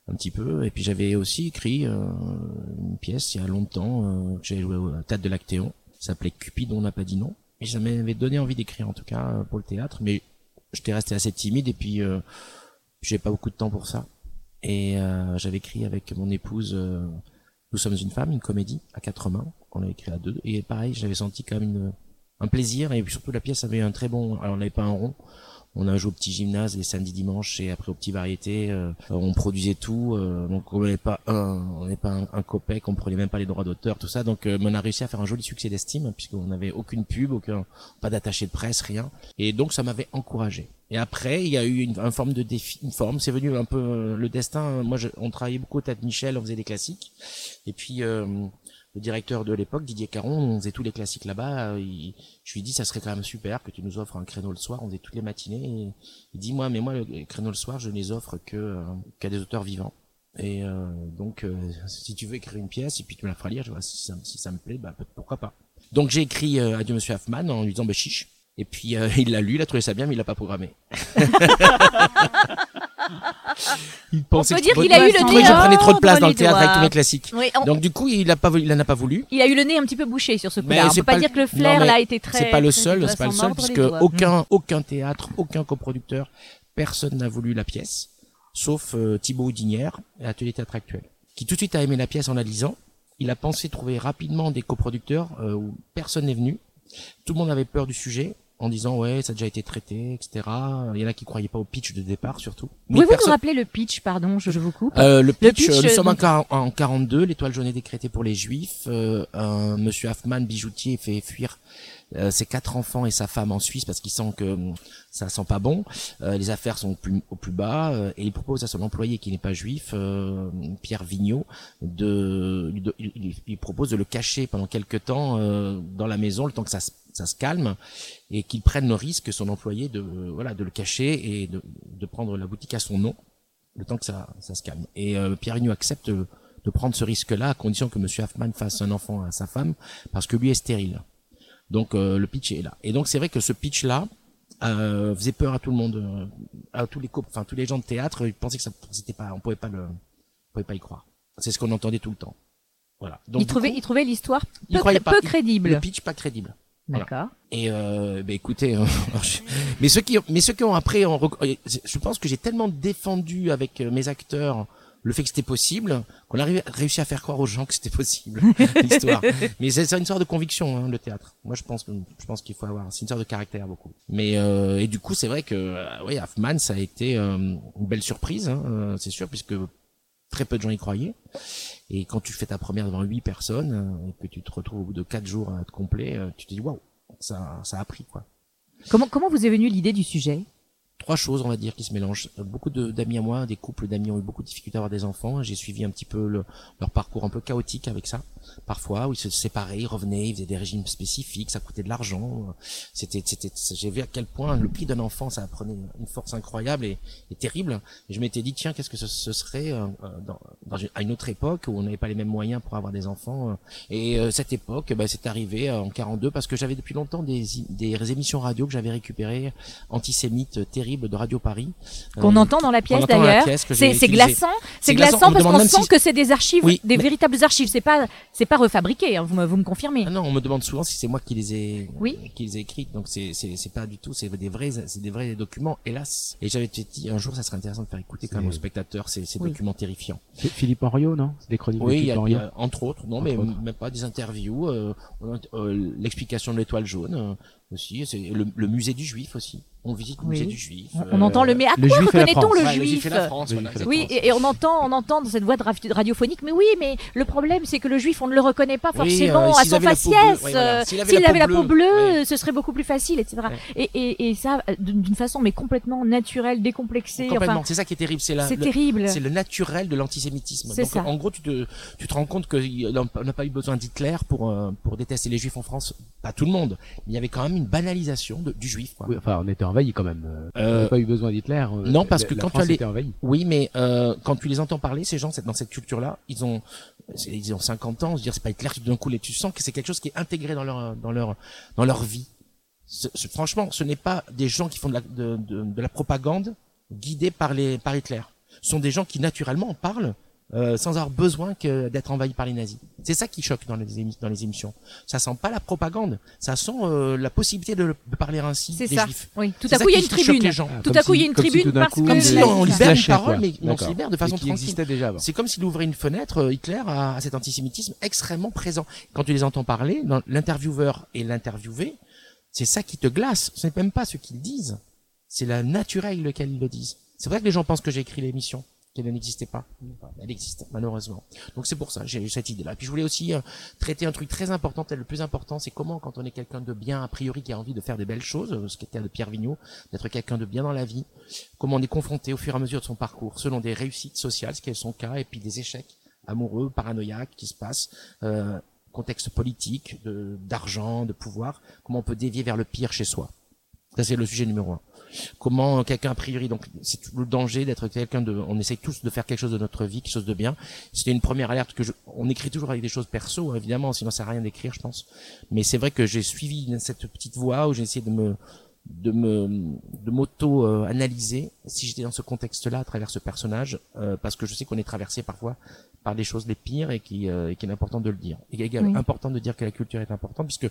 S2: un petit peu. Et puis j'avais aussi écrit euh, une pièce il y a longtemps euh, que j'ai joué au Théâtre de l'Actéon. Ça s'appelait Cupid, on n'a pas dit non. Et ça m'avait donné envie d'écrire en tout cas euh, pour le théâtre, mais j'étais resté assez timide et puis euh, j'ai pas beaucoup de temps pour ça. Et euh, j'avais écrit avec mon épouse euh, Nous sommes une femme, une comédie à quatre mains. On l'a écrit à deux. Et pareil, j'avais senti quand même une, un plaisir et surtout la pièce avait un très bon. Alors on n'avait pas un rond. On a joué au petit gymnase les samedis dimanches et après au petit variété. euh, on produisait tout, euh, donc on pas un, on n'avait pas un, un copec, on prenait même pas les droits d'auteur, tout ça. Donc euh, on a réussi à faire un joli succès d'estime puisqu'on n'avait aucune pub, aucun, pas d'attaché de presse, rien. Et donc ça m'avait encouragé. Et après il y a eu une, forme de défi, une forme, c'est venu un peu euh, le destin. Moi je- on travaillait beaucoup au Théâtre Michel, on faisait des classiques. Et puis le directeur de l'époque, Didier Caron, on faisait tous les classiques là-bas. euh, je lui dis, ça serait quand même super que tu nous offres un créneau le soir. On faisait toutes les matinées. Et il dit, moi, mais moi, le créneau le soir, je ne les offre que euh, qu'à des auteurs vivants. Et euh, donc, euh, si tu veux écrire une pièce et puis tu me la feras lire, je vois, si, ça, si ça me plaît, bah, pourquoi pas. Donc j'ai écrit euh, Adieu Monsieur Hoffman en lui disant, bah chiche. Et puis euh, il l'a lu, il a trouvé ça bien, mais il l'a pas programmé. il pensait
S3: peut
S2: que-
S3: dire qu'il a eu le nez
S2: je prenais trop de place dans le théâtre avec tous mes classiques.
S3: Oui, on-
S2: Donc du coup, il a pas voulu, il en a pas voulu.
S3: Il a eu le nez un petit peu bouché sur ce coup-là. On peut pas, dire que le flair là a été très.
S2: C'est pas le seul, c'est pas le seul, puisque aucun, aucun théâtre, aucun coproducteur, personne n'a voulu la pièce, sauf euh, Thibaut Houdinière et Atelier Théâtre Actuel, qui tout de suite a aimé la pièce en la lisant. Il a pensé trouver rapidement des coproducteurs euh, où personne n'est venu. Tout le monde avait peur du sujet en disant ouais ça a déjà été traité etc il y en a qui croyaient pas au pitch de départ surtout
S3: Pouvez-vous
S2: personne-
S3: nous rappeler le pitch, pardon, je, je vous coupe
S2: euh, le pitch, euh, nous
S3: euh,
S2: sommes en,
S3: donc-
S2: quar- en 42, l'étoile jaune est décrétée pour les juifs. Euh, un monsieur Hoffman, bijoutier, fait fuir euh, ses quatre enfants et sa femme en Suisse parce qu'il sent que hum, ça sent pas bon. Euh, les affaires sont au plus, au plus bas euh, et il propose à son employé qui n'est pas juif, euh, Pierre Vigneault, de, de- il, propose de le cacher pendant quelques temps euh, dans la maison, le temps que ça, se- ça se calme et qu'il prenne le risque son employé de voilà de le cacher et de, de prendre la boutique à son nom le temps que ça, ça se calme. Et euh, Pierre Vigneault accepte euh, de prendre ce risque-là à condition que Monsieur Hoffman fasse un enfant à sa femme parce que lui est stérile. Donc euh, le pitch est là. Et donc c'est vrai que ce pitch-là euh, faisait peur à tout le monde, euh, à tous les enfin tous les gens de théâtre, ils pensaient que ça c'était pas, on pouvait pas le, on pouvait pas y croire. C'est ce qu'on entendait tout le temps. Voilà. Donc,
S3: il, trouvait,
S2: coup,
S3: il trouvait l'histoire peu, peu
S2: Il-
S3: crédible.
S2: Le pitch pas crédible. Voilà.
S3: D'accord.
S2: Et euh, bah écoutez, euh, je- mais ceux qui, mais ceux qui ont après, je pense que j'ai tellement défendu avec euh, mes acteurs le fait que c'était possible qu'on a ré- réussi à faire croire aux gens que c'était possible l'histoire. Mais c'est une sorte de conviction hein, le théâtre. Moi je pense que je pense qu'il faut avoir, c'est une sorte de caractère beaucoup. Mais euh, et du coup c'est vrai que euh, oui Hoffman ça a été euh, une belle surprise, hein, euh, c'est sûr puisque très peu de gens y croyaient. Et quand tu fais ta première devant huit personnes euh, et que tu te retrouves au bout de quatre jours à être complet, euh, tu te dis waouh, ça, ça a pris quoi.
S3: Comment, comment vous est venue l'idée du sujet?
S2: Trois choses, on va dire, qui se mélangent. Euh, Beaucoup d'amis à moi, des couples d'amis ont eu beaucoup de difficultés à avoir des enfants. J'ai suivi un petit peu le- leur parcours un peu chaotique avec ça. Parfois, où ils se séparaient, ils revenaient, ils faisaient des régimes spécifiques, ça coûtait de l'argent. C'était, c'était, j'ai vu à quel point le prix d'un enfant, ça prenait une force incroyable et, terrible. Je m'étais dit, tiens, qu'est-ce que ce, serait euh, dans, dans à une autre époque où on n'avait pas les mêmes moyens pour avoir des enfants. euh. Et euh, cette époque, bah, c'est arrivé euh, en 42 parce que j'avais depuis longtemps des, des émissions radio que j'avais récupérées antisémites euh, terribles de Radio Paris.
S3: Qu'on
S2: Euh,
S3: entend dans la
S2: qu'on
S3: pièce
S2: entend dans la
S3: d'ailleurs.
S2: pièce, que
S3: C'est glaçant, c'est glaçant, parce qu'on sent
S2: si-
S3: que c'est des archives,
S2: Oui,
S3: des
S2: mais-
S3: véritables archives. C'est pas, c'est pas refabriqué. hein, vous me, vous me confirmez.
S2: Ah non, on me demande souvent si c'est moi qui les ai,
S3: Oui.
S2: qui les ai écrites. Donc c'est, c'est, c'est pas du tout, c'est des vrais, c'est des vrais documents, hélas. Et j'avais dit un jour, ça serait intéressant de faire écouter quand même aux spectateurs ces, ces
S7: Oui.
S2: documents terrifiants.
S7: Philippe Philippe Henriot, non? C'est des chroniques de
S2: Oui, entre autres, non,
S7: Entre
S2: mais
S7: autres.
S2: même pas des interviews, euh, euh, l'explication de l'étoile jaune euh, aussi, c'est le, le musée du juif aussi. On visite le
S3: Oui.
S2: musée du juif.
S3: On, entend le mais à
S2: Le
S3: quoi reconnaît-on le
S2: Ouais, le
S3: juif Oui, et, et on entend, on entend dans cette voix radiophonique. Mais oui, mais le problème, c'est que le juif, on ne le reconnaît pas
S2: Oui,
S3: forcément
S2: euh,
S3: à son
S2: avaient la peau bleue,
S3: faciès.
S2: ouais, voilà.
S3: euh,
S2: S'il avait la
S3: avait la
S2: peau bleue,
S3: ce serait beaucoup plus facile, etc. Et, et, et ça, euh, d'une façon mais complètement naturelle, décomplexée.
S2: Complètement.
S3: Enfin,
S2: c'est ça qui est terrible. C'est
S3: terrible.
S2: C'est le naturel de l'antisémitisme.
S3: C'est
S2: Donc,
S3: ça.
S2: en gros, tu te, tu te rends compte qu'on n'a pas eu besoin d'Hitler pour, euh, pour détester les juifs en France. Pas tout le monde. Il y avait quand même une banalisation de- du juif, quoi.
S7: Oui, enfin, on était envahi quand même. Euh, On
S2: Euh,
S7: n'a pas eu besoin d'Hitler. euh,
S2: Non, parce
S7: la-
S2: que
S7: la
S2: quand tu les...
S7: était envahie.
S2: Oui, mais euh, quand tu les entends parler, ces gens, dans cette culture-là, ils ont, ils ont 50 ans. Je veux dire, c'est pas Hitler tout d'un coup, et tu sens que c'est quelque chose qui est intégré dans leur, dans leur, dans leur vie. Ce- ce- franchement, ce n'est pas des gens qui font de la, de, de, de la propagande guidés par les, par Hitler. Ce sont des gens qui naturellement en parlent. Euh, sans avoir besoin que d'être envahis par les nazis. C'est ça qui choque dans les, émi- dans les émissions. Ça sent pas la propagande, ça sent euh, la possibilité de, de parler ainsi
S3: C'est
S2: des
S3: ça.
S2: juifs.
S3: Oui, tout à coup, il y a une tribune.
S2: les gens.
S3: Tout à coup, il y a une tribune parce que
S2: Comme si on libère une parole, mais on se libère de façon tranquille.
S7: existait déjà avant.
S2: C'est comme s'il ouvrait une fenêtre, euh, Hitler, à, à cet antisémitisme extrêmement présent. Quand tu les entends parler, l'intervieweur et l'interviewé, c'est ça qui te glace. Ce n'est même pas ce qu'ils disent. C'est la naturel lequel ils le disent. C'est vrai que les gens pensent que j'ai écrit l'émission, qu'elle n'existait pas. Elle existe, malheureusement. Donc c'est pour ça, j'ai eu cette idée-là. Puis je voulais aussi euh, traiter un truc très important, peut-être le plus important, c'est comment, quand on est quelqu'un de bien, a priori, qui a envie de faire des belles choses, euh, ce qui était de Pierre Vigneault, d'être quelqu'un de bien dans la vie, comment on est confronté au fur et à mesure de son parcours, selon des réussites sociales, ce qui est son cas, et puis des échecs amoureux, paranoïaques qui se passent, euh, contexte politique, de- d'argent, de, pouvoir, comment on peut dévier vers le pire chez soi. Ça, c'est le sujet numéro un. Comment quelqu'un a priori, donc c'est tout le danger d'être quelqu'un de, on essaye tous de faire quelque chose de notre vie, quelque chose de bien. C'était une première alerte que je, on écrit toujours avec des choses perso, hein, évidemment, sinon ça sert à rien d'écrire, je pense. Mais c'est vrai que j'ai suivi cette petite voie où j'ai essayé de me, de me, de m'auto euh, analyser si j'étais dans ce contexte-là à travers ce personnage, euh, parce que je sais qu'on est traversé parfois par des choses les pires et qui, euh, et qu'il est important de le dire. Et également
S3: Oui.
S2: important de dire que la culture est importante, puisque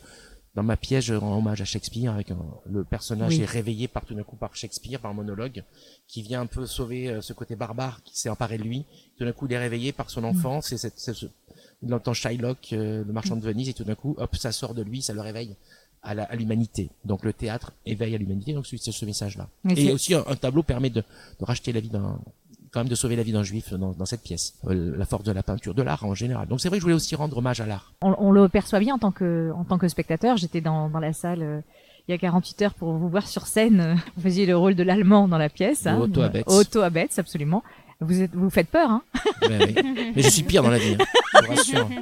S2: dans ma pièce, je rends hommage à Shakespeare avec un- le personnage
S3: Oui.
S2: est réveillé par tout d'un coup par Shakespeare, par un monologue, qui vient un peu sauver euh, ce côté barbare qui s'est emparé de lui. Tout d'un coup, il est réveillé par son enfance et cette, cette- ce- il entend Shylock, euh, le marchand de Venise, et tout d'un coup, hop, ça sort de lui, ça le réveille à l'humanité. Donc le théâtre éveille à l'humanité, donc c'est c'est ce message-là. Et
S3: c'est-
S2: aussi un, un tableau permet de, de racheter la vie d'un quand même de sauver la vie d'un juif dans, dans cette pièce. Euh, la force de la peinture, de l'art en général. Donc c'est vrai que je voulais aussi rendre hommage à l'art.
S3: on, on le perçoit bien en tant que, en tant que spectateur. J'étais dans, dans la salle euh, il y a 48 heures pour vous voir sur scène. Vous faisiez le rôle de l'allemand dans la pièce.
S2: De Otto Abetz.
S3: Otto Abetz, absolument. Vous êtes, vous faites peur, hein
S2: Mais, oui. Mais je suis pire dans la vie, hein, je vous rassure.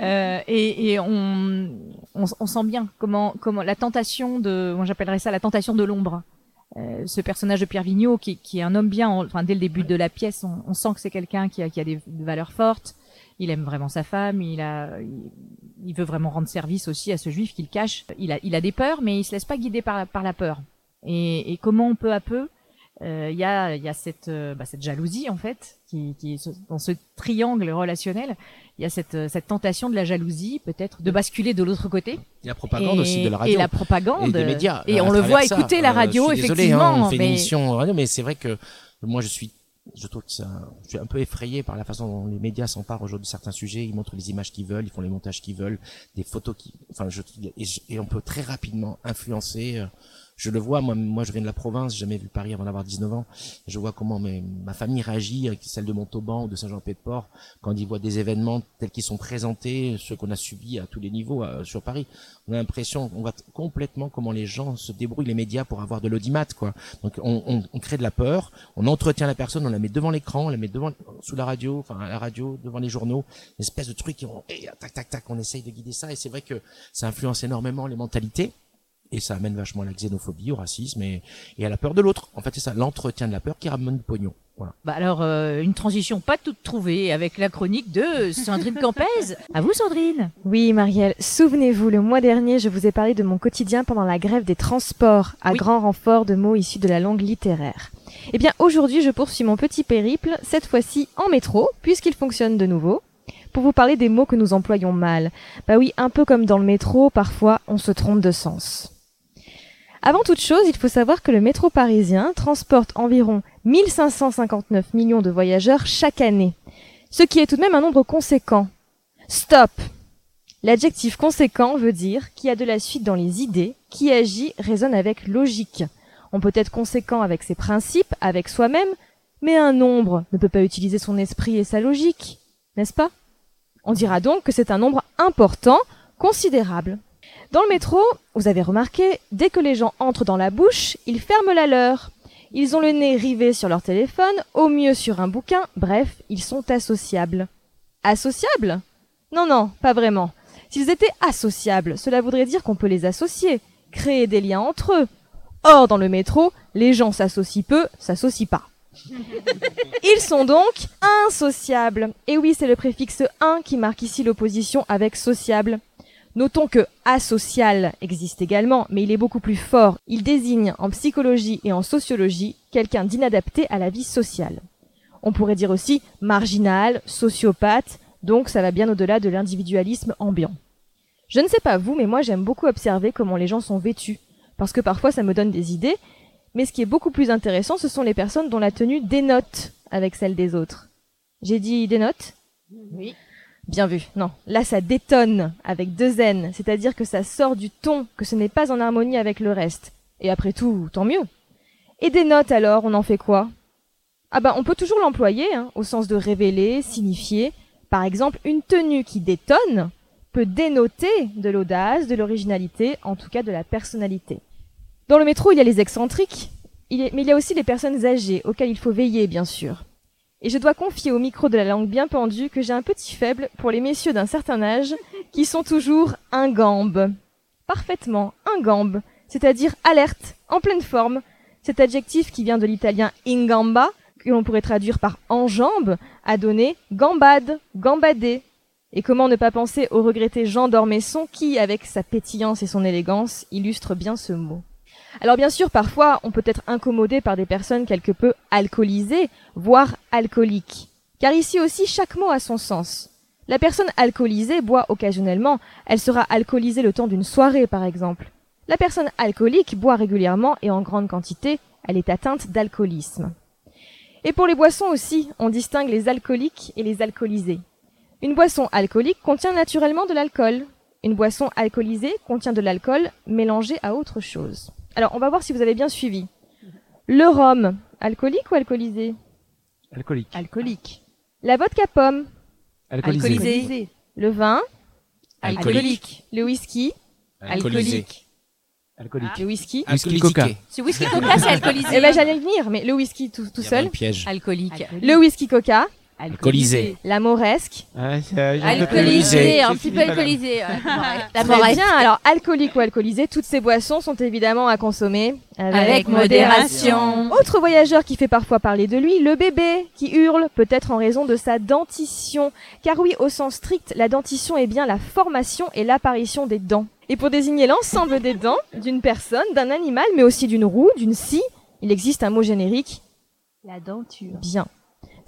S3: Euh, et et on, on, on sent bien comment, comment la tentation de, moi j'appellerais ça la tentation de l'ombre. Euh, ce personnage de Pierre Vigneault, qui, qui est un homme bien, en- enfin dès le début de la pièce, on, on sent que c'est quelqu'un qui a, qui a des, valeurs fortes. Il aime vraiment sa femme, il a, il, il veut vraiment rendre service aussi à ce juif qu'il cache. Il a, il a des peurs, mais il se laisse pas guider par la, par la peur. Et, et comment peu à peu, euh, il y a, y a cette, euh, bah, cette jalousie en fait, qui, qui dans ce triangle relationnel, il y a cette, euh, cette tentation de la jalousie, peut-être de basculer de l'autre côté.
S2: Et la propagande
S3: Et-
S2: aussi de la radio.
S3: Et la propagande.
S2: Et des médias.
S3: Et on le voit
S2: ça.
S3: écouter la
S2: Euh,
S3: radio,
S2: je suis désolé,
S3: effectivement.
S2: hein, on fait une
S3: mais-
S2: émission radio, mais c'est vrai que moi je suis, je trouve que ça, je suis un peu effrayé par la façon dont les médias s'emparent aujourd'hui de certains sujets. Ils montrent les images qu'ils veulent, ils font les montages qu'ils veulent, des photos qui, enfin, je, et, je- et on peut très rapidement influencer. Euh, je le vois, moi, moi je viens de la province, j'ai jamais vu Paris avant d'avoir 19 ans. Je vois comment ma famille réagit, avec celle de Montauban ou de Saint-Jean-Pied-de-Port, quand ils voient des événements tels qu'ils sont présentés, ceux qu'on a subis à tous les niveaux euh, sur Paris. On a l'impression, on voit complètement comment les gens se débrouillent, les médias, pour avoir de l'audimat, quoi. Donc on, on, on crée de la peur, on entretient la personne, on la met devant l'écran, on la met devant, sous la radio, enfin à la radio, devant les journaux, une espèce de truc qui et tac tac tac, on essaye de guider ça, et c'est vrai que ça influence énormément les mentalités. Et ça amène vachement à la xénophobie, au racisme et, et à la peur de l'autre. En fait, c'est ça, l'entretien de la peur qui ramène du pognon. Voilà.
S3: Bah alors, euh, une transition pas toute trouvée avec la chronique de Sandrine Campez. À vous, Sandrine.
S12: Oui, Marielle, souvenez-vous, le mois dernier, je vous ai parlé de mon quotidien pendant la grève des transports, à grand renfort de mots issus de la langue littéraire. Eh bien, aujourd'hui, je poursuis mon petit périple, cette fois-ci en métro, puisqu'il fonctionne de nouveau, pour vous parler des mots que nous employons mal. Bah oui, un peu comme dans le métro, parfois, on se trompe de sens. Avant toute chose, il faut savoir que le métro parisien transporte environ 1559 millions de voyageurs chaque année, ce qui est tout de même un nombre conséquent. Stop L'adjectif conséquent veut dire qui a de la suite dans les idées, qui agit, raisonne avec logique. On peut être conséquent avec ses principes, avec soi-même, mais un nombre ne peut pas utiliser son esprit et sa logique, n'est-ce pas? On dira donc que c'est un nombre important, considérable. Dans le métro, vous avez remarqué, dès que les gens entrent dans la bouche, ils ferment la leur. Ils ont le nez rivé sur leur téléphone, au mieux sur un bouquin, bref, ils sont associables. Associables? Non, non, pas vraiment. S'ils étaient associables, cela voudrait dire qu'on peut les associer, créer des liens entre eux. Or, dans le métro, les gens s'associent peu, s'associent pas. Ils sont donc insociables. Et oui, c'est le préfixe un qui marque ici l'opposition avec sociable. Notons que asocial existe également, mais il est beaucoup plus fort. Il désigne en psychologie et en sociologie quelqu'un d'inadapté à la vie sociale. On pourrait dire aussi marginal, sociopathe, donc ça va bien au-delà de l'individualisme ambiant. Je ne sais pas vous, mais moi j'aime beaucoup observer comment les gens sont vêtus, parce que parfois ça me donne des idées, mais ce qui est beaucoup plus intéressant, ce sont les personnes dont la tenue dénote avec celle des autres. J'ai dit dénote?
S3: Oui.
S12: Bien vu. Non, là ça détonne avec deux N, c'est-à-dire que ça sort du ton, que ce n'est pas en harmonie avec le reste. Et après tout, tant mieux. Et des notes alors, on en fait quoi? Ah bah on peut toujours l'employer, hein, au sens de révéler, signifier. Par exemple, une tenue qui détonne peut dénoter de l'audace, de l'originalité, en tout cas de la personnalité. Dans le métro, il y a les excentriques, mais il y a aussi les personnes âgées, auxquelles il faut veiller, bien sûr. Et je dois confier au micro de la langue bien pendue que j'ai un petit faible pour les messieurs d'un certain âge qui sont toujours ingambes. Parfaitement, ingambes, c'est-à-dire alerte, en pleine forme. Cet adjectif qui vient de l'italien ingamba, que l'on pourrait traduire par enjambe, a donné gambade, gambader. Et comment ne pas penser au regretté Jean d'Ormesson qui, avec sa pétillance et son élégance, illustre bien ce mot. Alors bien sûr, parfois, on peut être incommodé par des personnes quelque peu alcoolisées, voire alcooliques. Car ici aussi, chaque mot a son sens. La personne alcoolisée boit occasionnellement, elle sera alcoolisée le temps d'une soirée par exemple. La personne alcoolique boit régulièrement et en grande quantité, elle est atteinte d'alcoolisme. Et pour les boissons aussi, on distingue les alcooliques et les alcoolisés. Une boisson alcoolique contient naturellement de l'alcool. Une boisson alcoolisée contient de l'alcool mélangé à autre chose. Alors, on va voir si vous avez bien suivi. Le rhum, alcoolique ou alcoolisé
S7: Alcoolique.
S3: Alcoolique.
S12: La vodka pomme,
S7: Alcoolisé.
S3: Alcoolisé.
S12: le vin,
S2: Alcoolique.
S12: le whisky,
S2: Alcoolisé.
S7: Alcoolique.
S12: le whisky.
S7: Whisky Coca.
S3: Ce whisky coca, c'est alcoolisé.
S12: Eh ben, j'allais y venir, mais le whisky tout, tout
S2: Il y avait
S12: seul,
S2: un piège.
S3: Alcoolique.
S12: le whisky coca,
S2: Alcoolisé.
S12: la moresque.
S7: Ah, plus.
S3: Alcoolisé, un petit peu alcoolisé. ouais. La
S12: Très bien, alors alcoolique ou alcoolisé, toutes ces boissons sont évidemment à consommer
S3: Avec modération.
S12: Autre voyageur qui fait parfois parler de lui, le bébé, qui hurle, peut-être en raison de sa dentition. Car oui, au sens strict, la dentition est bien la formation et l'apparition des dents. Et pour désigner l'ensemble des dents d'une personne, d'un animal, mais aussi d'une roue, d'une scie, il existe un mot générique,
S3: La denture.
S12: bien.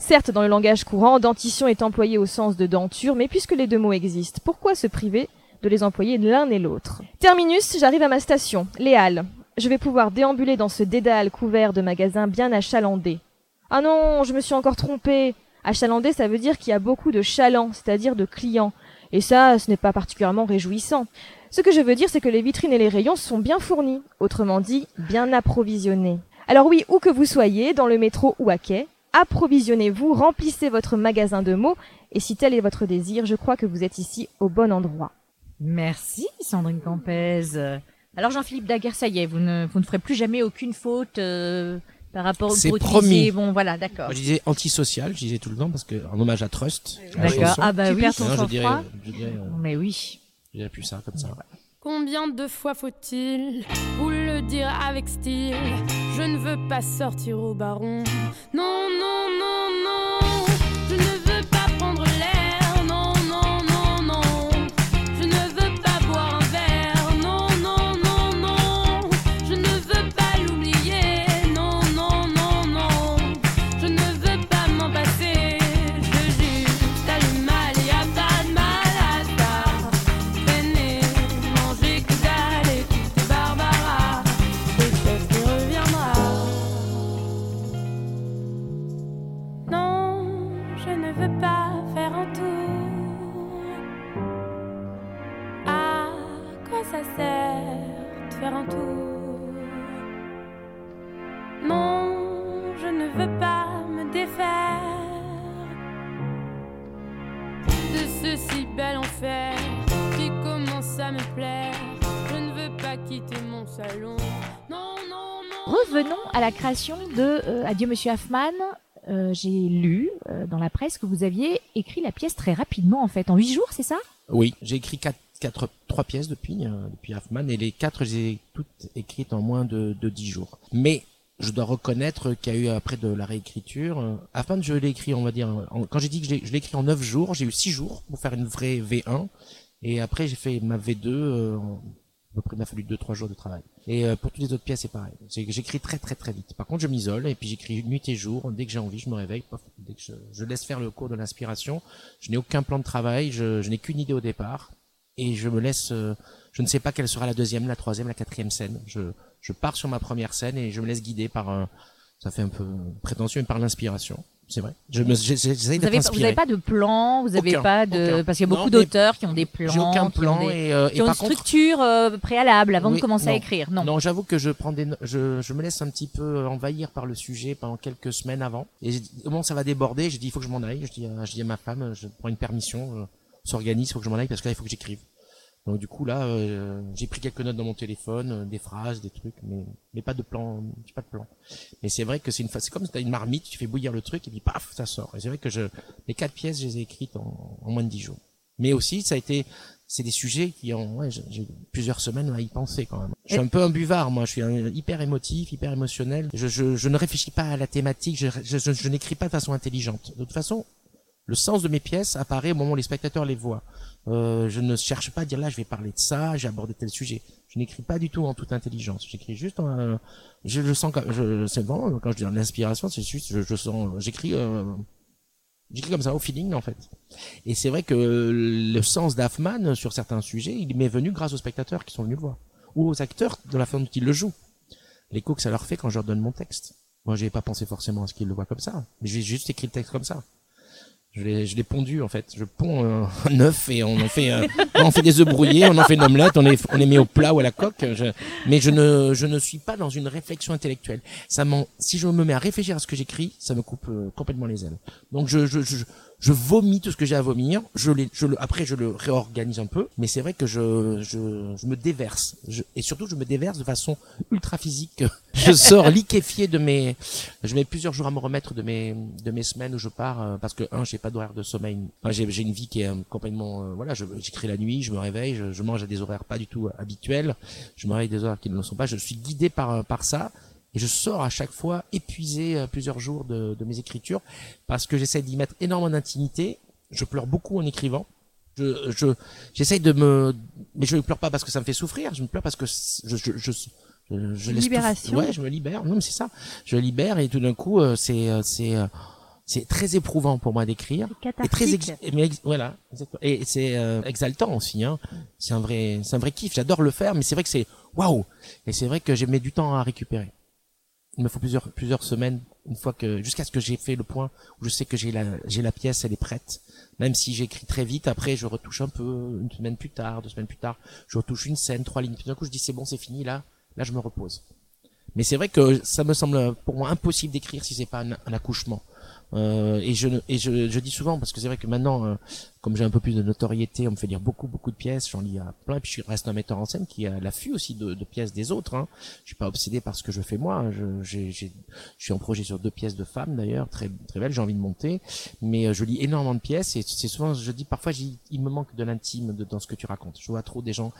S12: Certes, dans le langage courant, dentition est employé au sens de denture, mais puisque les deux mots existent, pourquoi se priver de les employer l'un et l'autre? Terminus, j'arrive à ma station, les Halles. Je vais pouvoir déambuler dans ce dédale couvert de magasins bien achalandés. Ah non, je me suis encore trompée. Achalandé, ça veut dire qu'il y a beaucoup de chalands, c'est-à-dire de clients. Et ça, ce n'est pas particulièrement réjouissant. Ce que je veux dire, c'est que les vitrines et les rayons sont bien fournis, autrement dit, bien approvisionnés. Alors oui, où que vous soyez, dans le métro ou à quai, approvisionnez-vous, remplissez votre magasin de mots, et si tel est votre désir, je crois que vous êtes ici au bon endroit.
S3: Merci, Sandrine Campez. Alors, Jean-Philippe Daguerre, ça y est, vous ne, vous ne ferez plus jamais aucune faute euh, par rapport au
S2: C'est promis.
S3: Bon, voilà, d'accord.
S2: Moi, je disais antisocial, je disais tout le temps parce que en hommage à Trust.
S3: D'accord. Ah bah
S12: Tu
S3: oui.
S12: perds ton
S2: Non, je dirais,
S12: sang-froid
S2: je dirais, euh,
S3: Mais oui.
S2: je dirais plus ça comme ça.
S11: Combien de fois faut-il vous dire avec style Je ne veux pas sortir au baron. Non, non, non. Qui commence à me plaire. Je ne veux pas quitter mon salon. Non, non, non.
S3: Revenons à la création de euh, Adieu Monsieur Hoffman. Euh, J'ai lu euh, dans la presse que vous aviez écrit la pièce très rapidement, en fait, en huit jours, c'est ça?
S2: Oui, j'ai écrit quatre, quatre, trois pièces depuis, euh, depuis Hoffman, et les quatre, je les ai toutes écrites en moins de, de dix jours. Mais je dois reconnaître qu'il y a eu après de la réécriture. euh, Hoffman, je l'ai écrit, on va dire, quand j'ai dit que je l'ai- écrit en neuf jours, j'ai eu six jours pour faire une vraie V1, et après j'ai fait ma V2. Euh, à peu près, il m'a fallu deux trois jours de travail. Et euh, pour toutes les autres pièces, c'est pareil. J'écris très très très vite. Par contre, je m'isole et puis j'écris nuit et jour. Dès que j'ai envie, je me réveille. dès que je, je laisse faire le cours de l'inspiration. Je n'ai aucun plan de travail. Je, je n'ai qu'une idée au départ et je me laisse. euh, je ne sais pas quelle sera la deuxième, la troisième, la quatrième scène. Je, je pars sur ma première scène et je me laisse guider par un. Ça fait un peu prétentieux, mais par l'inspiration. C'est vrai. Je me, j'essaie
S3: Vous
S2: d'être
S3: avez, pas- de plan, vous avez
S2: Aucun,
S3: pas de
S2: aucun.
S3: parce qu'il y a beaucoup d'auteurs qui ont des plans,
S2: J'ai aucun
S3: qui ont
S2: plan
S3: des-
S2: et, euh,
S3: qui
S2: et
S3: ont
S2: par
S3: une
S2: contre,
S3: structure euh, préalable avant de commencer à écrire. Non.
S2: Non, j'avoue que je prends des, no- je, je me laisse un petit peu envahir par le sujet pendant quelques semaines avant. Et au moment où ça va déborder, j'ai dit, il faut que je m'en aille. Je dis, à- je dis à ma femme, je prends une permission, je- on s'organise, faut que je m'en aille parce que là, il faut que j'écrive. Donc du coup là, euh, j'ai pris quelques notes dans mon téléphone, euh, des phrases, des trucs, mais mais pas de plan, j'ai pas de plan. Mais c'est vrai que c'est une, c'est comme si t'as une marmite, tu fais bouillir le truc et puis paf, ça sort. Et c'est vrai que je, les quatre pièces, je les ai écrites en, en moins de dix jours. Mais aussi, ça a été, c'est des sujets qui ont, ouais, j'ai plusieurs semaines à y penser quand même. Je suis un peu un buvard, moi. Je suis un- hyper émotif, hyper émotionnel. Je, je, je ne réfléchis pas à la thématique. Je, je, je- je n'écris pas de façon intelligente. De toute façon, le sens de mes pièces apparaît au moment où les spectateurs les voient. Euh, je ne cherche pas à dire là, je vais parler de ça, j'ai abordé tel sujet. Je n'écris pas du tout en toute intelligence. J'écris juste, en, je le sens je, c'est vraiment quand je dis l'inspiration, c'est juste, je, je sens, j'écris, euh, j'écris comme ça au feeling en fait. Et c'est vrai que le sens d'Affman sur certains sujets, il m'est venu grâce aux spectateurs qui sont venus le voir ou aux acteurs de la façon dont ils le jouent. L'écho que ça leur fait quand je leur donne mon texte. Moi, j'ai pas pensé forcément à ce qu'ils le voient comme ça, mais j'ai juste écrit le texte comme ça. Je l'ai, je l'ai pondu en fait. Je ponds un œuf et on en fait, euh, on en fait des œufs brouillés, on en fait une omelette, on est, on les met au plat ou à la coque. Je- mais je ne, je ne suis pas dans une réflexion intellectuelle. Ça m'en, si je me mets à réfléchir à ce que j'écris, ça me coupe euh, complètement les ailes. Donc je, je, je, je vomis tout ce que j'ai à vomir. Je je le, après je le réorganise un peu, mais c'est vrai que je, je, je me déverse. Je- et surtout je me déverse de façon ultra physique. Je sors liquéfié de mes, je mets plusieurs jours à me remettre de mes, de mes semaines où je pars euh, parce que un, j'ai pas d'horaire de sommeil. J'ai, j'ai une vie qui est euh, complètement, euh, voilà, j'écris la nuit, je me réveille, je, je mange à des horaires pas du tout habituels, je me réveille des horaires qui ne le sont pas. Je suis guidé par, euh, par ça. Et je sors à chaque fois épuisé euh, plusieurs jours de, de mes écritures parce que j'essaie d'y mettre énormément d'intimité. Je pleure beaucoup en écrivant. Je, je, j'essaye de me, mais je ne pleure pas parce que ça me fait souffrir. Je me pleure parce que je, je, je, je, je laisse tout-
S9: Libération.
S2: Ouais, je me libère. Non, mais c'est ça. Je libère et tout d'un coup, euh, c'est, euh, c'est, euh, c'est très éprouvant pour moi d'écrire. Et très ex- mais ex- voilà. Et c'est euh, exaltant aussi. Hein. C'est un vrai, c'est un vrai kiff. J'adore le faire, mais c'est vrai que c'est waouh. Et c'est vrai que j'ai mis du temps à récupérer. Il me faut plusieurs semaines une fois que jusqu'à ce que j'ai fait le point où je sais que j'ai la j'ai la pièce, elle est prête. Même si j'écris très vite, après je retouche un peu une semaine plus tard, deux semaines plus tard, je retouche une scène, trois lignes. Puis d'un coup je dis c'est bon, c'est fini là, là je me repose. Mais c'est vrai que ça me semble pour moi impossible d'écrire si c'est pas un accouchement. Euh, et je et je, je dis souvent parce que c'est vrai que maintenant euh, comme j'ai un peu plus de notoriété on me fait lire beaucoup beaucoup de pièces j'en lis à plein et puis je reste un metteur en scène qui a l'affût aussi de, de pièces des autres hein. je suis pas obsédé par ce que je fais moi je j'ai, j'ai- je suis en projet sur deux pièces de femmes d'ailleurs très très belles j'ai envie de monter. Mais euh, je lis énormément de pièces et c'est souvent je dis parfois il me manque de l'intime dans ce que tu racontes. Je vois trop des gens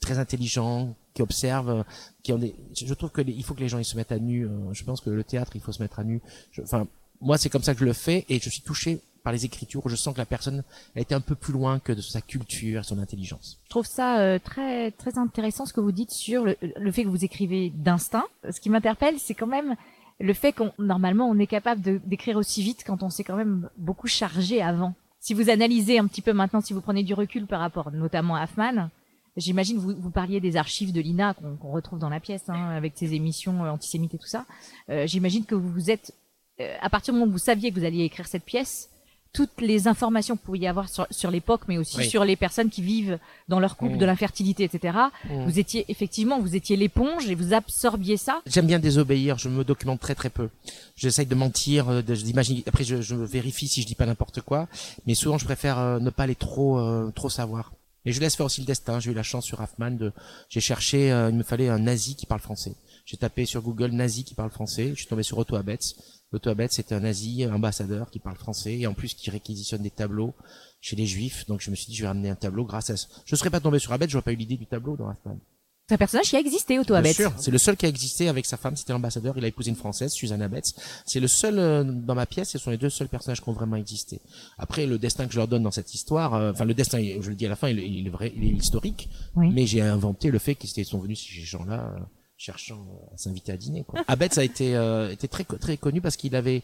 S2: très intelligents qui observent euh, qui ont des je trouve que les- il faut que les gens ils se mettent à nu euh, je pense que le théâtre il faut se mettre à nu. Je- enfin moi c'est comme ça que je le fais et je suis touché par les écritures où je sens que la personne a été un peu plus loin que de sa culture son intelligence.
S3: Je trouve ça euh, très très intéressant ce que vous dites sur le, le fait que vous écrivez d'instinct. Ce qui m'interpelle, c'est quand même le fait qu'on normalement on est capable d'écrire aussi vite quand on s'est quand même beaucoup chargé avant. Si vous analysez un petit peu maintenant, si vous prenez du recul par rapport notamment à Hoffman, j'imagine vous vous parliez des archives de l'INA qu'on qu'on retrouve dans la pièce hein, avec ses émissions euh, antisémites et tout ça. Euh, j'imagine que vous vous êtes euh, à partir du moment où vous saviez que vous alliez écrire cette pièce, toutes les informations que vous pouviez avoir sur, sur l'époque, mais aussi
S2: Oui.
S3: sur les personnes qui vivent dans leur couple
S2: Mm.
S3: de l'infertilité, etc.
S2: Mm.
S3: Vous étiez effectivement, vous étiez l'éponge et vous absorbiez ça.
S2: J'aime bien désobéir, je me documente très très peu. J'essaye de mentir, euh, d'imaginer. Après, je, je vérifie si je dis pas n'importe quoi, mais souvent je préfère euh, ne pas aller trop euh, trop savoir. Et je laisse faire aussi le destin. J'ai eu la chance sur Hoffman de, j'ai cherché, euh, il me fallait un nazi qui parle français. J'ai tapé sur Google nazi qui parle français. Je suis tombé sur Otto Abetz. Otto Abetz c'était un nazi ambassadeur qui parle français et en plus qui réquisitionne des tableaux chez les juifs. Donc je me suis dit je vais ramener un tableau grâce à ça. Je serais pas tombé sur Abetz, j'aurais pas eu l'idée du tableau dans Hoffman.
S3: C'est un personnage qui a existé, Otto
S2: Bien
S3: Abetz.
S2: sûr, c'est le seul qui a existé avec sa femme, c'était l'ambassadeur. Il a épousé une française, Susanna Betts. C'est le seul euh, dans ma pièce. Ce sont les deux seuls personnages qui ont vraiment existé. Après, le destin que je leur donne dans cette histoire, euh, enfin le destin, je le dis à la fin, il, il est vrai, il est historique.
S3: Oui.
S2: Mais j'ai inventé le fait qu'ils sont venus ces gens-là. Euh, cherchant à s'inviter à dîner. Quoi. Abetz a été euh, était très très connu parce qu'il avait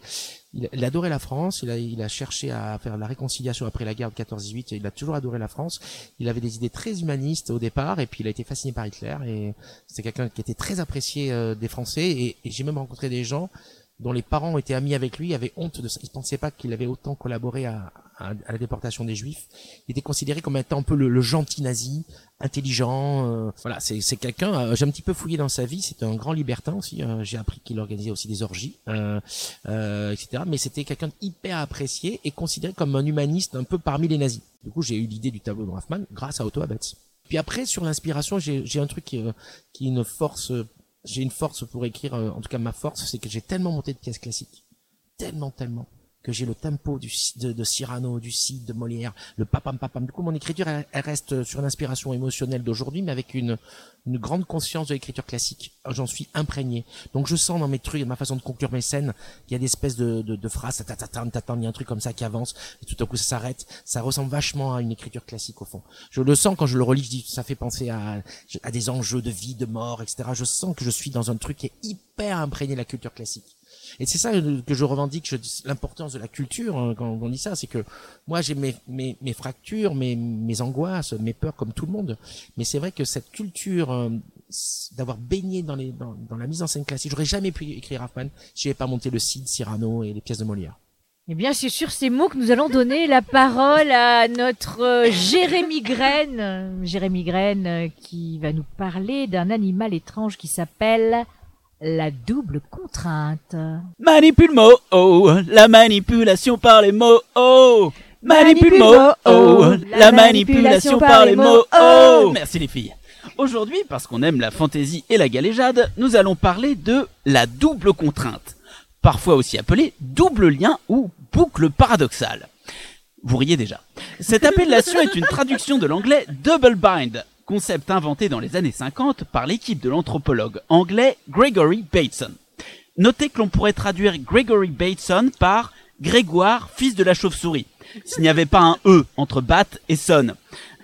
S2: il, adorait la France, il a il a cherché à faire la réconciliation après la guerre de 14-18 et il a toujours adoré la France. Il avait des idées très humanistes au départ et puis il a été fasciné par Hitler et c'était quelqu'un qui était très apprécié euh, des Français et, et j'ai même rencontré des gens dont les parents étaient amis avec lui, avaient honte de ça. Ils pensaient pas qu'il avait autant collaboré à, à, à la déportation des Juifs. Il était considéré comme étant un peu le, le gentil nazi, intelligent. euh, voilà, c'est c'est quelqu'un. euh, J'ai un petit peu fouillé dans sa vie. C'était un grand libertin aussi. euh, J'ai appris qu'il organisait aussi des orgies, euh, euh, etc. Mais c'était quelqu'un hyper apprécié et considéré comme un humaniste un peu parmi les nazis. Du coup, j'ai eu l'idée du tableau de Hoffman grâce à Otto Abetz. Puis après, sur l'inspiration, j'ai j'ai un truc qui, euh, qui une force. J'ai une force pour écrire. euh, En tout cas, ma force, c'est que j'ai tellement monté de pièces classiques, tellement, tellement que j'ai le tempo du, de, de Cyrano, du Cid, de Molière, le papam papam. Du coup, mon écriture, elle, elle reste sur l'inspiration émotionnelle d'aujourd'hui, mais avec une, une grande conscience de l'écriture classique. J'en suis imprégné. Donc, je sens dans mes trucs, ma façon de conclure mes scènes, qu'il y a des espèces de, de, de phrases, tatatam, tatam, il y a un truc comme ça qui avance, et tout à coup, ça s'arrête. Ça ressemble vachement à une écriture classique, au fond. Je le sens quand je le relis, je dis, ça fait penser à, à des enjeux de vie, de mort, etc. Je sens que je suis dans un truc qui est hyper imprégné de la culture classique. Et c'est ça que je revendique, l'importance de la culture hein, quand on dit ça, c'est que moi j'ai mes, mes, mes fractures, mes, mes angoisses, mes peurs comme tout le monde, mais c'est vrai que cette culture euh, d'avoir baigné dans, les, dans, la mise en scène classique, j'aurais jamais pu écrire Hoffman si j'avais pas monté le Cid, Cyrano et les pièces de Molière.
S3: Eh bien, c'est sur ces mots que nous allons donner la parole à notre euh, Jérémy Graine. Jérémy Graine euh, qui va nous parler d'un animal étrange qui s'appelle la double contrainte.
S13: Manipule mot, oh, la manipulation par les mots, oh. Manipule mot, oh, la manipulation par les mots, oh. Merci les filles. Aujourd'hui, parce qu'on aime la fantaisie et la galéjade, nous allons parler de la double contrainte, parfois aussi appelée double lien ou boucle paradoxale. Vous riez déjà. Cette appellation est une traduction de l'anglais double bind, concept inventé dans les années 50 par l'équipe de l'anthropologue anglais Gregory Bateson. Notez que l'on pourrait traduire Gregory Bateson par Grégoire, fils de la chauve-souris, s'il n'y avait pas un E entre bat et son.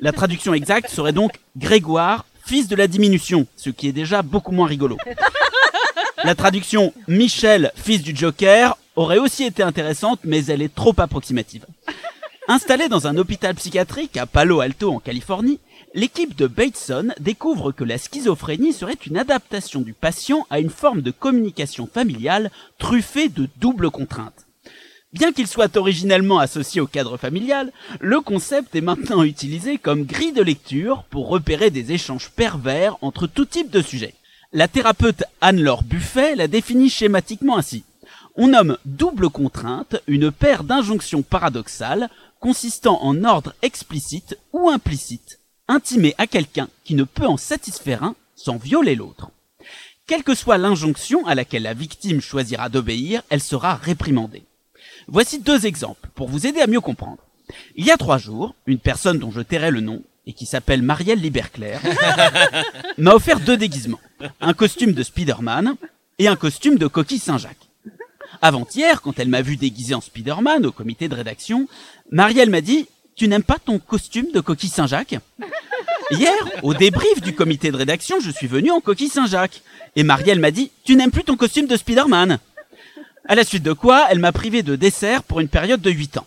S13: La traduction exacte serait donc Grégoire, fils de la diminution, ce qui est déjà beaucoup moins rigolo. La traduction Michel, fils du Joker, aurait aussi été intéressante, mais elle est trop approximative. Installé dans un hôpital psychiatrique à Palo Alto en Californie, l'équipe de Bateson découvre que la schizophrénie serait une adaptation du patient à une forme de communication familiale truffée de doubles contraintes. Bien qu'il soit originellement associé au cadre familial, le concept est maintenant utilisé comme grille de lecture pour repérer des échanges pervers entre tout type de sujets. La thérapeute Anne-Laure Buffet la définit schématiquement ainsi. On nomme double contrainte une paire d'injonctions paradoxales consistant en ordre explicite ou implicite, intimé à quelqu'un qui ne peut en satisfaire un sans violer l'autre. Quelle que soit l'injonction à laquelle la victime choisira d'obéir, elle sera réprimandée. Voici deux exemples pour vous aider à mieux comprendre. Il y a trois jours, une personne dont je tairai le nom et qui s'appelle Marielle Liberclair m'a offert deux déguisements. Un costume de Spider-Man et un costume de Coquille Saint-Jacques. Avant-hier, quand elle m'a vu déguisé en Spider-Man au comité de rédaction, Marielle m'a dit Tu n'aimes pas ton costume de Coquille Saint-Jacques? Hier, au débrief du comité de rédaction, je suis venu en Coquille Saint-Jacques. Et Marielle m'a dit Tu n'aimes plus ton costume de Spider-Man à la suite de quoi, elle m'a privé de dessert pour une période de 8 ans.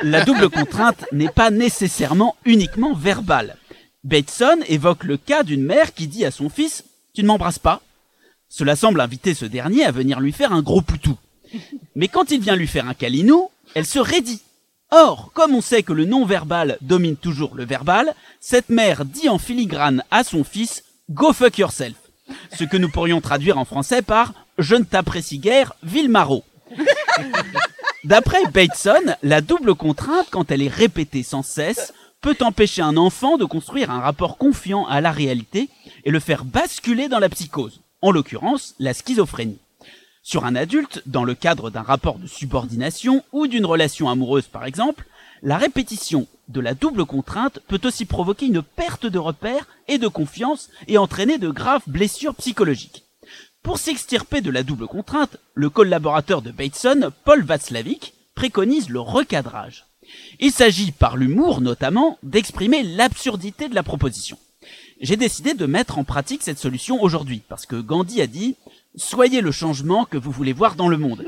S13: La double contrainte n'est pas nécessairement uniquement verbale. Bateson évoque le cas d'une mère qui dit à son fils Tu ne m'embrasses pas Cela semble inviter ce dernier à venir lui faire un gros poutou. Mais quand il vient lui faire un câlinou, elle se raidit. Or, comme on sait que le non-verbal domine toujours le verbal, cette mère dit en filigrane à son fils Go fuck yourself. Ce que nous pourrions traduire en français par Je ne t'apprécie guère, Villemaro. D'après Bateson, la double contrainte, quand elle est répétée sans cesse, peut empêcher un enfant de construire un rapport confiant à la réalité et le faire basculer dans la psychose, en l'occurrence la schizophrénie. Sur un adulte, dans le cadre d'un rapport de subordination ou d'une relation amoureuse par exemple, la répétition de la double contrainte peut aussi provoquer une perte de repère et de confiance et entraîner de graves blessures psychologiques. Pour s'extirper de la double contrainte, le collaborateur de Bateson, Paul Václavic, préconise le recadrage. Il s'agit, par l'humour notamment, d'exprimer l'absurdité de la proposition. J'ai décidé de mettre en pratique cette solution aujourd'hui, parce que Gandhi a dit « Soyez le changement que vous voulez voir dans le monde ».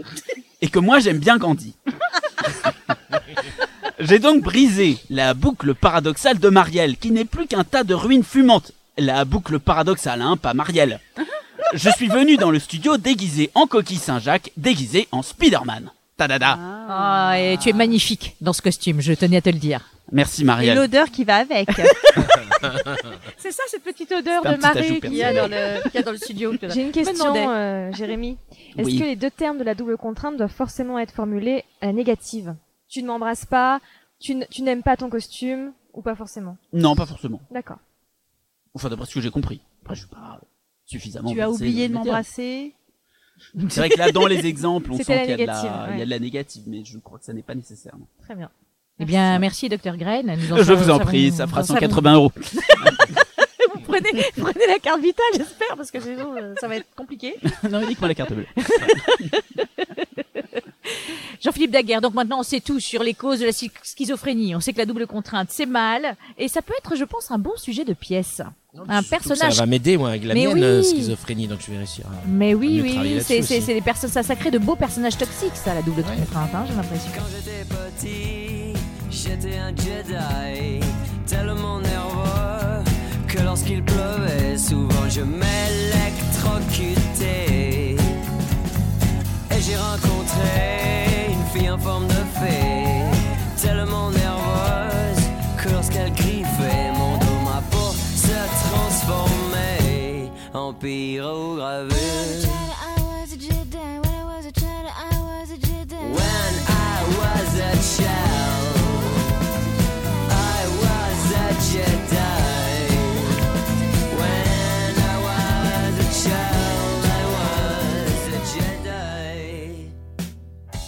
S13: Et que moi j'aime bien Gandhi. J'ai donc brisé la boucle paradoxale de Marielle, qui n'est plus qu'un tas de ruines fumantes. La boucle paradoxale, hein, pas Marielle. Je suis venu dans le studio déguisé en coquille Saint-Jacques, déguisé en Spider-Man. Tadada.
S3: Ah, et tu es magnifique dans ce costume, je tenais à te le dire.
S13: Merci
S9: Et
S13: Marielle.
S9: l'odeur qui va avec.
S3: C'est ça, cette petite odeur de marée qu'il y, a dans le- qu'il y a dans le studio.
S12: J'ai une question, euh, Jérémy. Est-ce
S13: Oui.
S12: que les deux termes de la double contrainte doivent forcément être formulés à la négative? Tu ne m'embrasses pas, tu, n- tu n'aimes pas ton costume, ou pas forcément?
S13: Non, pas forcément.
S12: D'accord.
S13: Enfin, d'après ce que j'ai compris. Après, je suis pas suffisamment.
S9: tu as oublié de m'embrasser?
S13: C'est vrai que là, dans les exemples, on sent qu'il y, a de la- il y a de la négative, mais je crois que ça n'est pas nécessaire. non.
S12: Très bien.
S3: Eh bien, merci. Nous en
S13: Je vous en prie, ça fera
S3: nous en savons-
S13: 180 euros.
S3: vous prenez, prenez la carte vitale, j'espère, parce que sinon, euh, ça va être compliqué.
S13: non, uniquement la carte bleue.
S3: Jean-Philippe Daguerre, donc maintenant on sait tout sur les causes de la schi- schizophrénie. On sait que la double contrainte, c'est mal. Et ça peut être, je pense, un bon sujet de pièce. Un personnage.
S2: Ça va m'aider, moi, avec la
S3: Mais
S2: mienne,
S3: oui.
S2: schizophrénie, donc je vais réussir à.
S3: Mais
S2: à
S3: oui,
S2: mieux
S3: oui, c'est, c'est,
S2: aussi.
S3: c'est des personnes, ça, ça crée de beaux personnages toxiques, ça, la double contrainte, hein, j'ai l'impression.
S10: petit, j'étais un Jedi, tellement nerveux que lorsqu'il pleuvait, souvent je m'électrocutais. Et j'ai rencontré une fille en forme de fée, tellement nerveuse transformait en pyrogravure.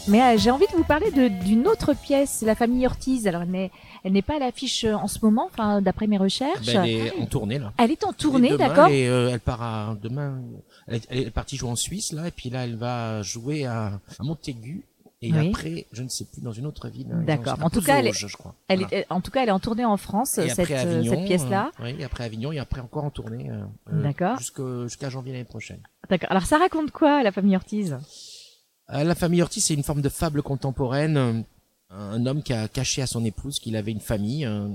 S3: Mais euh, j'ai envie de vous parler d'une autre pièce, La famille Ortiz. Alors, elle n'est, pas à l'affiche euh, en ce moment, enfin, d'après mes recherches.
S2: Ben, elle est en tournée, là.
S3: Elle est en tournée, d'accord
S2: Et euh, elle part à demain. Elle est, elle est partie jouer en Suisse là, et puis là elle va jouer à, à Montaigu. Et
S3: Oui.
S2: après, je ne sais plus dans une autre ville. hein,
S3: D'accord. En tout cas, elle est,
S2: Vosges, je crois.
S3: elle
S2: Voilà.
S3: est, en tout cas, elle est en tournée en France,
S2: Et
S3: cette, euh,
S2: Avignon,
S3: cette pièce-là.
S2: euh, oui, après Avignon et après encore en tournée. euh,
S3: D'accord.
S2: Jusqu'à janvier l'année prochaine.
S3: D'accord. Alors, ça raconte quoi, La famille Ortiz?
S2: La famille Ortiz, c'est une forme de fable contemporaine. euh, Un homme qui a caché à son épouse qu'il avait une famille euh,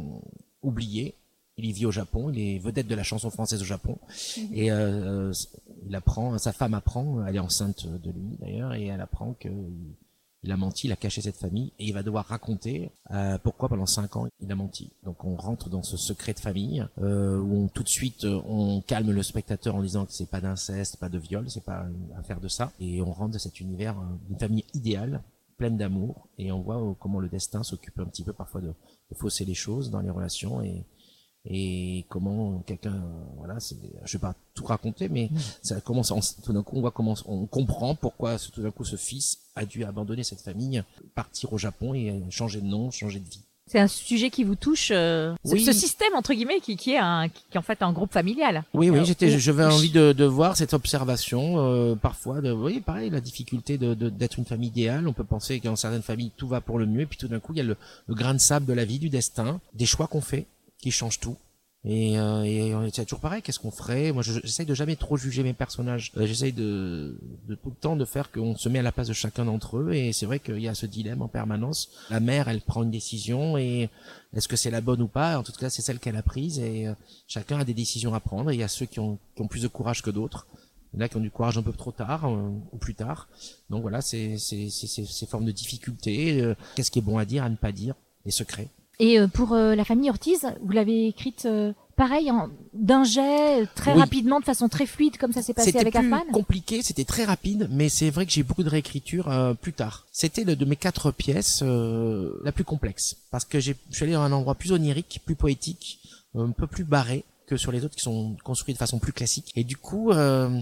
S2: oubliée. il vit au Japon, il est vedette de la chanson française au Japon, et euh, il apprend, sa femme apprend, elle est enceinte de lui d'ailleurs, et elle apprend que il a menti, il a caché cette famille, et il va devoir raconter euh, pourquoi pendant cinq ans il a menti. Donc on rentre dans ce secret de famille euh, où on, tout de suite euh, on calme le spectateur en disant que c'est pas d'inceste, pas de viol, c'est pas une affaire de ça, et on rentre dans cet univers euh, d'une famille idéale, pleine d'amour, et on voit euh, comment le destin s'occupe un petit peu parfois de, de fausser les choses dans les relations et et comment quelqu'un euh, voilà c'est je vais pas tout raconter mais ça commence on- tout d'un coup on voit comment on comprend pourquoi ce- tout d'un coup ce fils a dû abandonner cette famille partir au Japon et changer de nom changer de vie
S3: C'est un sujet qui vous touche, euh, ce-
S2: Oui.
S3: ce, système entre guillemets qui, qui est un, qui, qui est en fait un groupe familial.
S2: Oui, oui,
S3: Alors,
S2: j'étais,
S3: où-
S2: j'avais envie de, de voir cette observation, euh, parfois, de, oui, pareil, la difficulté de, de- d'être une famille idéale. On peut penser que dans certaines familles, tout va pour le mieux, et puis tout d'un coup, il y a le, le grain de sable de la vie, du destin, des choix qu'on fait, qui changent tout. Et, euh, et euh, c'est toujours pareil, qu'est-ce qu'on ferait? Moi, je- j'essaye de jamais trop juger mes personnages. Euh, j'essaye de, de tout le temps de faire qu'on se met à la place de chacun d'entre eux. Et c'est vrai qu'il y a ce dilemme en permanence. La mère, elle prend une décision et est-ce que c'est la bonne ou pas? En tout cas, c'est celle qu'elle a prise et euh, chacun a des décisions à prendre. Il y a ceux qui ont, qui ont plus de courage que d'autres. Il y en a qui ont du courage un peu trop tard ou plus tard. Donc voilà, c'est ces formes de difficultés. Qu'est-ce qui est bon à dire, à ne pas dire, les secrets.
S3: Et euh, pour euh, la famille Ortiz, vous l'avez écrite euh, pareil, en- d'un jet, très
S2: Oui.
S3: rapidement, de façon très fluide, comme ça s'est passé
S2: C'était
S3: avec
S2: plus
S3: Hoffman
S2: compliqué, c'était très rapide, mais c'est vrai que j'ai beaucoup de réécriture euh, plus tard. C'était le de mes quatre pièces euh, la plus complexe, parce que j'ai- je suis allé dans un endroit plus onirique, plus poétique, un peu plus barré que sur les autres qui sont construits de façon plus classique. Et du coup, euh,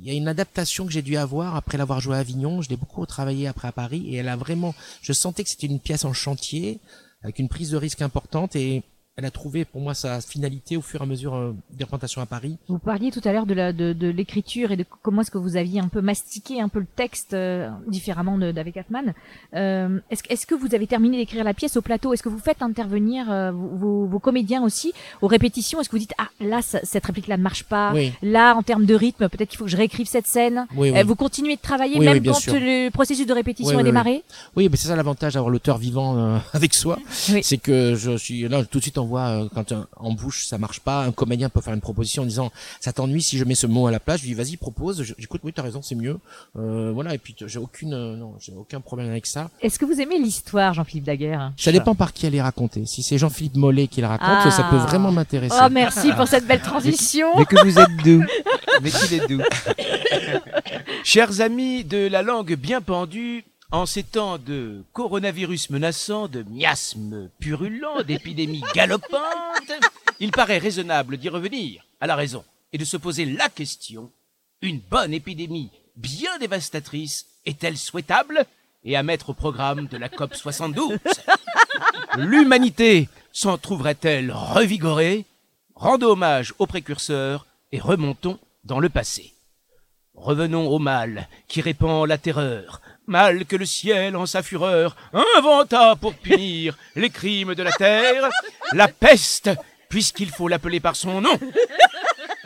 S2: il y a une adaptation que j'ai dû avoir après l'avoir joué à Avignon. Je l'ai beaucoup travaillé après à Paris, et elle a vraiment, je sentais que c'était une pièce en chantier avec une prise de risque importante et elle a trouvé pour moi sa finalité au fur et à mesure euh, des représentations à Paris.
S3: Vous parliez tout à l'heure de la- de, de l'écriture et de comment est-ce que vous aviez un peu mastiqué un peu le texte euh, différemment de- d'avec Hoffman. Euh, est-ce, que- est-ce que vous avez terminé d'écrire la pièce au plateau? Est-ce que vous faites intervenir euh, vos, vos- comédiens aussi aux répétitions? Est-ce que vous dites ah là ça- cette réplique-là ne marche pas?
S2: Oui.
S3: Là en termes de rythme peut-être qu'il faut que je réécrive cette scène?
S2: Oui, oui.
S3: Euh, vous continuez de travailler même quand
S2: sûr.
S3: le processus de répétition est démarré?
S2: Oui, mais c'est ça l'avantage d'avoir l'auteur vivant euh, avec soi. C'est que je suis là tout de suite on voit euh, quand en bouche ça marche pas, un comédien peut faire une proposition en disant ça t'ennuie si je mets ce mot à la place. Je lui dis vas-y propose. J'écoute oui t'as raison c'est mieux. Euh, voilà et puis j'ai aucune euh, non j'ai aucun problème avec ça.
S3: Est-ce que vous aimez l'histoire, Jean-Philippe Daguerre?
S2: Ça dépend par qui elle est racontée. Si c'est Jean-Philippe Mollet qui la raconte, ça peut
S3: Ah.
S2: vraiment m'intéresser.
S3: Oh merci pour cette belle transition.
S14: Mais que vous êtes doux. Mais qu'il est doux. Chers amis de la langue bien pendue, en ces temps de coronavirus menaçant, de miasmes purulents, d'épidémies galopantes, il paraît raisonnable d'y revenir à la raison et de se poser la question une bonne épidémie bien dévastatrice est-elle souhaitable et à mettre au programme de la COP 72 L'humanité s'en trouverait-elle revigorée? Rendons hommage aux précurseurs et remontons dans le passé. Revenons au mal qui répand la terreur, mal que le ciel en sa fureur inventa pour punir les crimes de la terre, la peste, puisqu'il faut l'appeler par son nom.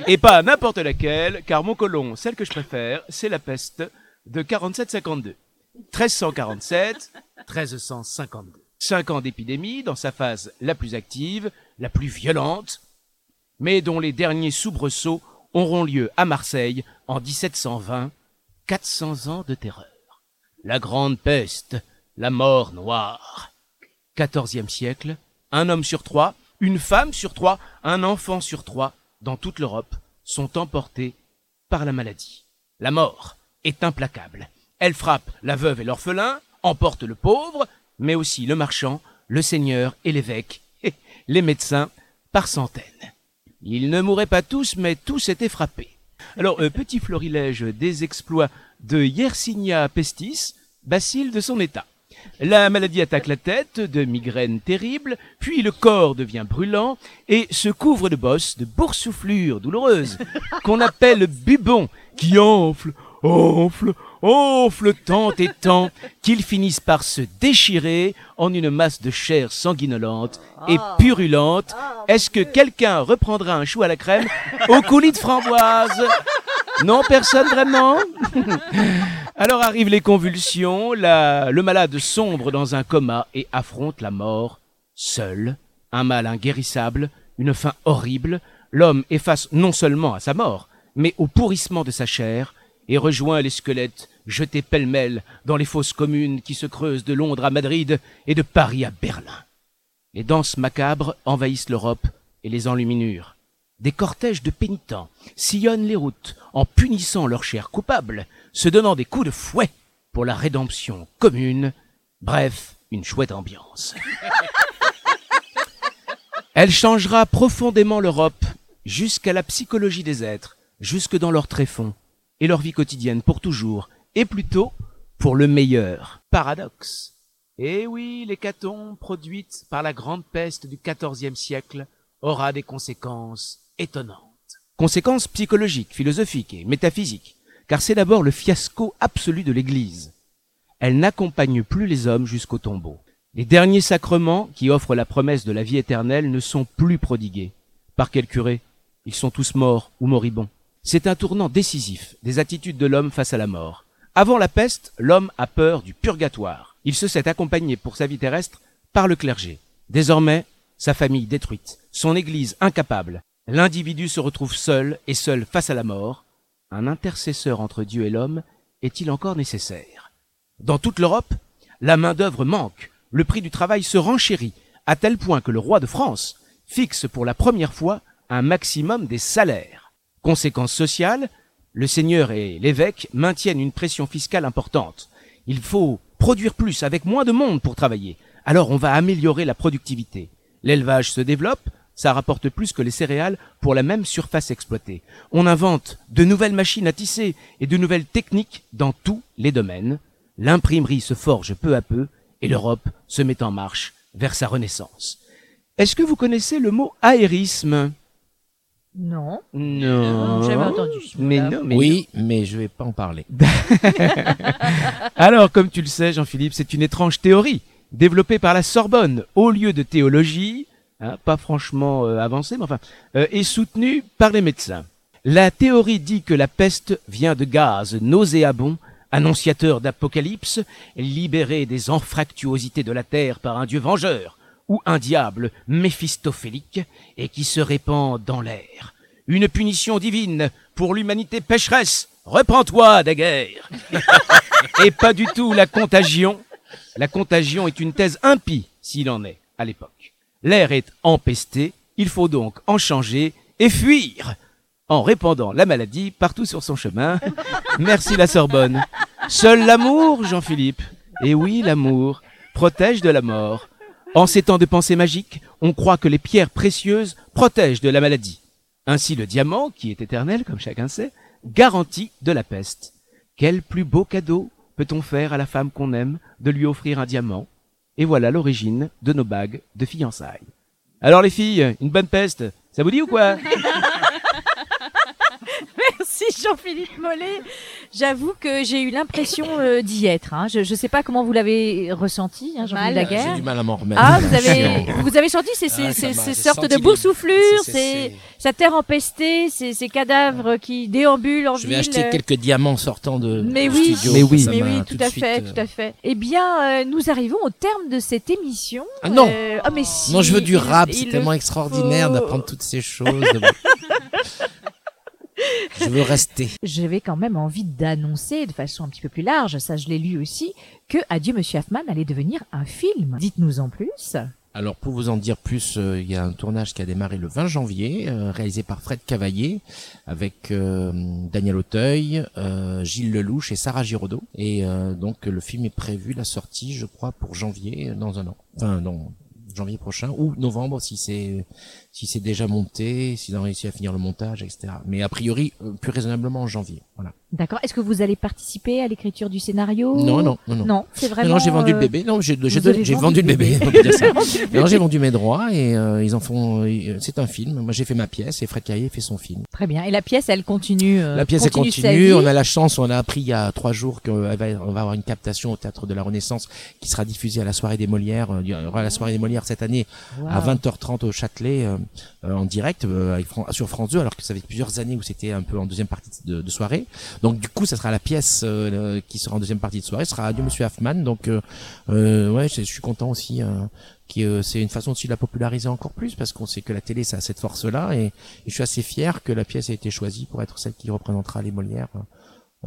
S14: Et pas n'importe laquelle, car mon colon, celle que je préfère, c'est la peste de 47-52. 1347, 1352. Cinq ans d'épidémie dans sa phase la plus active, la plus violente, mais dont les derniers soubresauts auront lieu à Marseille en 1720, 400 ans de terreur. La grande peste, la mort noire. XIVe siècle, un homme sur trois, une femme sur trois, un enfant sur trois, dans toute l'Europe, sont emportés par la maladie. La mort est implacable. Elle frappe la veuve et l'orphelin, emporte le pauvre, mais aussi le marchand, le seigneur et l'évêque, les médecins par centaines. Ils ne mouraient pas tous, mais tous étaient frappés. Alors, euh, petit florilège des exploits de Yersinia pestis, bacille de son état. La maladie attaque la tête, de migraines terribles, puis le corps devient brûlant et se couvre de bosses, de boursouflures douloureuses, qu'on appelle bubons, qui enflent, enflent, enflent tant et tant qu'ils finissent par se déchirer en une masse de chair sanguinolente et purulente. Est-ce que quelqu'un reprendra un chou à la crème au coulis de framboise? Non, personne vraiment? Alors arrivent les convulsions, la- le malade sombre dans un coma et affronte la mort, seul, un mal inguérissable une fin horrible, l'homme est face non seulement à sa mort, mais au pourrissement de sa chair, et rejoint les squelettes jetés pêle-mêle dans les fosses communes qui se creusent de Londres à Madrid et de Paris à Berlin. Les danses macabres envahissent l'Europe et les enluminures. Des cortèges de pénitents sillonnent les routes en punissant leurs chers coupables, se donnant des coups de fouet pour la rédemption commune. Bref, une chouette ambiance. Elle changera profondément l'Europe jusqu'à la psychologie des êtres, jusque dans leur tréfonds et leur vie quotidienne pour toujours, et plutôt pour le meilleur. Paradoxe. Eh oui, l'hécatombe produite par la grande peste du XIVe siècle aura des conséquences étonnantes. Conséquences psychologiques, philosophiques et métaphysiques, car c'est d'abord le fiasco absolu de l'Église. Elle n'accompagne plus les hommes jusqu'au tombeau. Les derniers sacrements qui offrent la promesse de la vie éternelle ne sont plus prodigués. Par quel curé? Ils sont tous morts ou moribonds. C'est un tournant décisif des attitudes de l'homme face à la mort. Avant la peste, l'homme a peur du purgatoire. Il se sait accompagné pour sa vie terrestre par le clergé. Désormais, sa famille détruite, son église incapable, l'individu se retrouve seul et seul face à la mort. Un intercesseur entre Dieu et l'homme est-il encore nécessaire? Dans toute l'Europe, la main-d'œuvre manque, le prix du travail se renchérit, à tel point que le roi de France fixe pour la première fois un maximum des salaires. Conséquence sociale, le seigneur et l'évêque maintiennent une pression fiscale importante. Il faut produire plus avec moins de monde pour travailler. Alors on va améliorer la productivité. L'élevage se développe, ça rapporte plus que les céréales pour la même surface exploitée. On invente de nouvelles machines à tisser et de nouvelles techniques dans tous les domaines. L'imprimerie se forge peu à peu et l'Europe se met en marche vers sa renaissance. Est-ce que vous connaissez le mot aérisme?
S3: Non.
S14: Non.
S3: Jamais entendu.
S14: Mais non, mais
S2: oui, mais je vais pas en parler.
S14: Alors, comme tu le sais, Jean-Philippe, c'est une étrange théorie développée par la Sorbonne au lieu de théologie, hein, pas franchement euh, avancée, mais enfin, euh, et soutenue par les médecins. La théorie dit que la peste vient de gaz nauséabonds, annonciateur d'apocalypse, libéré des anfractuosités de la terre par un dieu vengeur, ou un diable méphistophélique, et qui se répand dans l'air. Une punition divine pour l'humanité pécheresse. Reprends-toi, Daguerre. et pas du tout la contagion. La contagion est une thèse impie, s'il en est, à l'époque. L'air est empesté, il faut donc en changer et fuir en répandant la maladie partout sur son chemin. Merci la Sorbonne. Seul l'amour, Jean-Philippe, et oui, l'amour, protège de la mort. En ces temps de pensée magique, on croit que les pierres précieuses protègent de la maladie. Ainsi le diamant, qui est éternel, comme chacun sait, garantit de la peste. Quel plus beau cadeau peut-on faire à la femme qu'on aime de lui offrir un diamant? Et voilà l'origine de nos bagues de fiançailles. Alors les filles, une bonne peste, ça vous dit ou quoi?
S3: Merci Jean-Philippe Mollet. J'avoue que j'ai eu l'impression euh, d'y être. hein. Je ne sais pas comment vous l'avez ressenti, hein, Jean-Philippe
S2: J'ai
S3: Daguerre.
S2: du mal à m'en remettre.
S3: Ah, vous avez,
S2: Chiant.
S3: vous avez senti ces, ces,
S2: Ah,
S3: ces, ces
S2: j'ai
S3: sortes
S2: senti
S3: de boursouflures, ces, cette terre empestée, ces, ces cadavres qui déambulent en
S2: Je
S3: ville.
S2: vais acheter quelques diamants sortant de
S3: Mais oui,
S2: studio.
S14: Mais oui.
S3: Mais
S2: m'a
S3: oui,
S2: tout
S3: à
S2: suite,
S3: fait,
S2: euh,
S3: tout à fait. Eh bien, euh, nous arrivons au terme de cette émission.
S2: Ah non.
S3: Euh, ah mais si,
S2: Non, je veux du rap, c'est
S3: le
S2: tellement extraordinaire d'apprendre toutes ces choses. je veux rester.
S3: J'avais quand même envie d'annoncer de façon un petit peu plus large, ça je l'ai lu aussi, que Adieu Monsieur Hoffman allait devenir un film. Dites-nous en plus.
S2: Alors pour vous en dire plus, euh, il y a un tournage qui a démarré le 20 janvier, euh, réalisé par Fred Cavaillé, avec euh, Daniel Auteuil, Gilles Lelouch et Sarah Giraudot. Et donc le film est prévu, la sortie, je crois, pour janvier, dans un an. Enfin, non, janvier prochain, ou novembre si c'est si c'est déjà monté, s'ils ont réussi à finir le montage, etc. Mais a priori, euh, plus raisonnablement en janvier. Voilà.
S3: D'accord. Est-ce que vous allez participer à l'écriture du scénario
S2: Non, non, non, non.
S3: Non, c'est vraiment.
S2: Non, j'ai vendu le
S3: euh,
S2: bébé. Non, j'ai
S3: vendu le
S2: bébé. Non, j'ai vendu mes droits et euh, ils en font. euh, c'est un film. Moi, j'ai fait ma pièce et Fred Caillé fait son film.
S3: Très bien. Et la pièce, elle continue. euh,
S2: La pièce elle
S3: continue sa
S2: continue. On a la chance, on a appris il y a trois jours qu'on va, avoir une captation au théâtre de la Renaissance qui sera diffusée à la soirée des Molières. Euh, Il y aura la soirée des Molières cette année à
S3: Wow.
S2: 20h30 au Châtelet. Euh, en direct euh, avec sur France 2, alors que ça fait plusieurs années où c'était un peu en deuxième partie de, soirée. Donc du coup, ça sera la pièce euh, qui sera en deuxième partie de soirée, ce sera Adieu Monsieur Hoffman. Donc ouais, je, suis content aussi. Qui euh, c'est une façon aussi de la populariser encore plus parce qu'on sait que la télé ça a cette force là et, et je suis assez fier que la pièce ait été choisie pour être celle qui représentera les Molières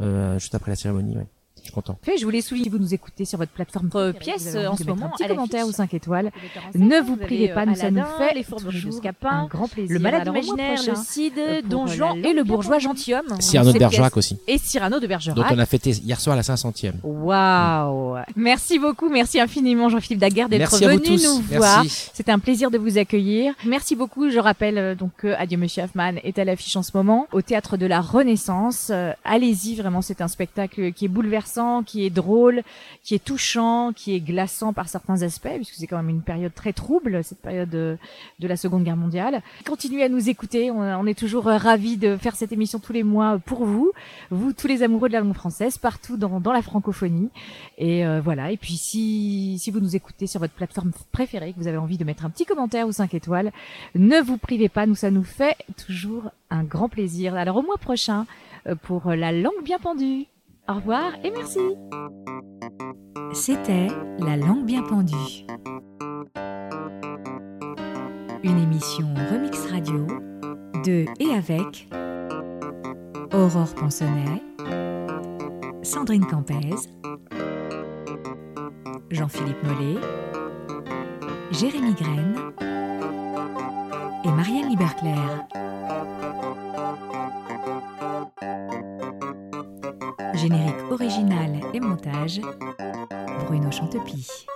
S2: euh, juste après la cérémonie ouais. Je suis content
S3: Fait, je voulais souligner si vous nous écoutez sur votre plateforme
S12: Euh, pièce, euh, en ce moment,
S3: un petit commentaire ou
S12: l'affiche.
S3: 5 étoiles. Ne vous
S12: euh,
S3: privez pas, nous ça nous fait
S12: les
S3: toujours
S12: un grand plaisir.
S3: Le malade imaginaire, le Cid,
S12: euh,
S3: Don
S12: pour
S3: Juan et le bourgeois gentilhomme.
S2: Cyrano de Bergerac aussi.
S3: Et Cyrano de Bergerac.
S2: dont on a fêté hier soir la 500e
S3: Waouh Merci beaucoup, merci infiniment Jean-Philippe Daguerre d'être venu nous voir. C'était un plaisir de vous accueillir. Merci beaucoup. Je rappelle euh, donc que Adieu Monsieur Hoffman est à l'affiche en ce moment au théâtre de la Renaissance. Euh, Allez-y, vraiment, c'est un spectacle qui est bouleversant, qui est drôle, qui est touchant, qui est glaçant par certains aspects, puisque c'est quand même une période très trouble, cette période de, la Seconde Guerre mondiale. Continuez à nous écouter. On, est toujours euh, ravis de faire cette émission tous les mois pour vous, vous tous les amoureux de la langue française, partout dans, la francophonie. Et euh, voilà. Et puis si, si vous nous écoutez sur votre plateforme préférée, que vous avez envie de mettre un petit commentaire ou 5 étoiles, ne vous privez pas. Nous, ça nous fait toujours un grand plaisir. Alors au mois prochain euh, pour la langue bien pendue. Au revoir et merci.
S1: C'était La langue bien pendue. Une émission Remix Radio de et avec Aurore Ponsonnet, Sandrine Campez, Jean-Philippe Mollet, Jérémy Graine et Marianne Liberclair. Générique original et montage, Bruno Chantepie.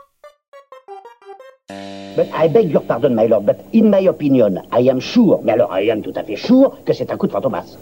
S15: But I beg your pardon, my lord, but in my opinion, I am sure, mais alors I am tout à fait sure, que c'est un coup de fantomas.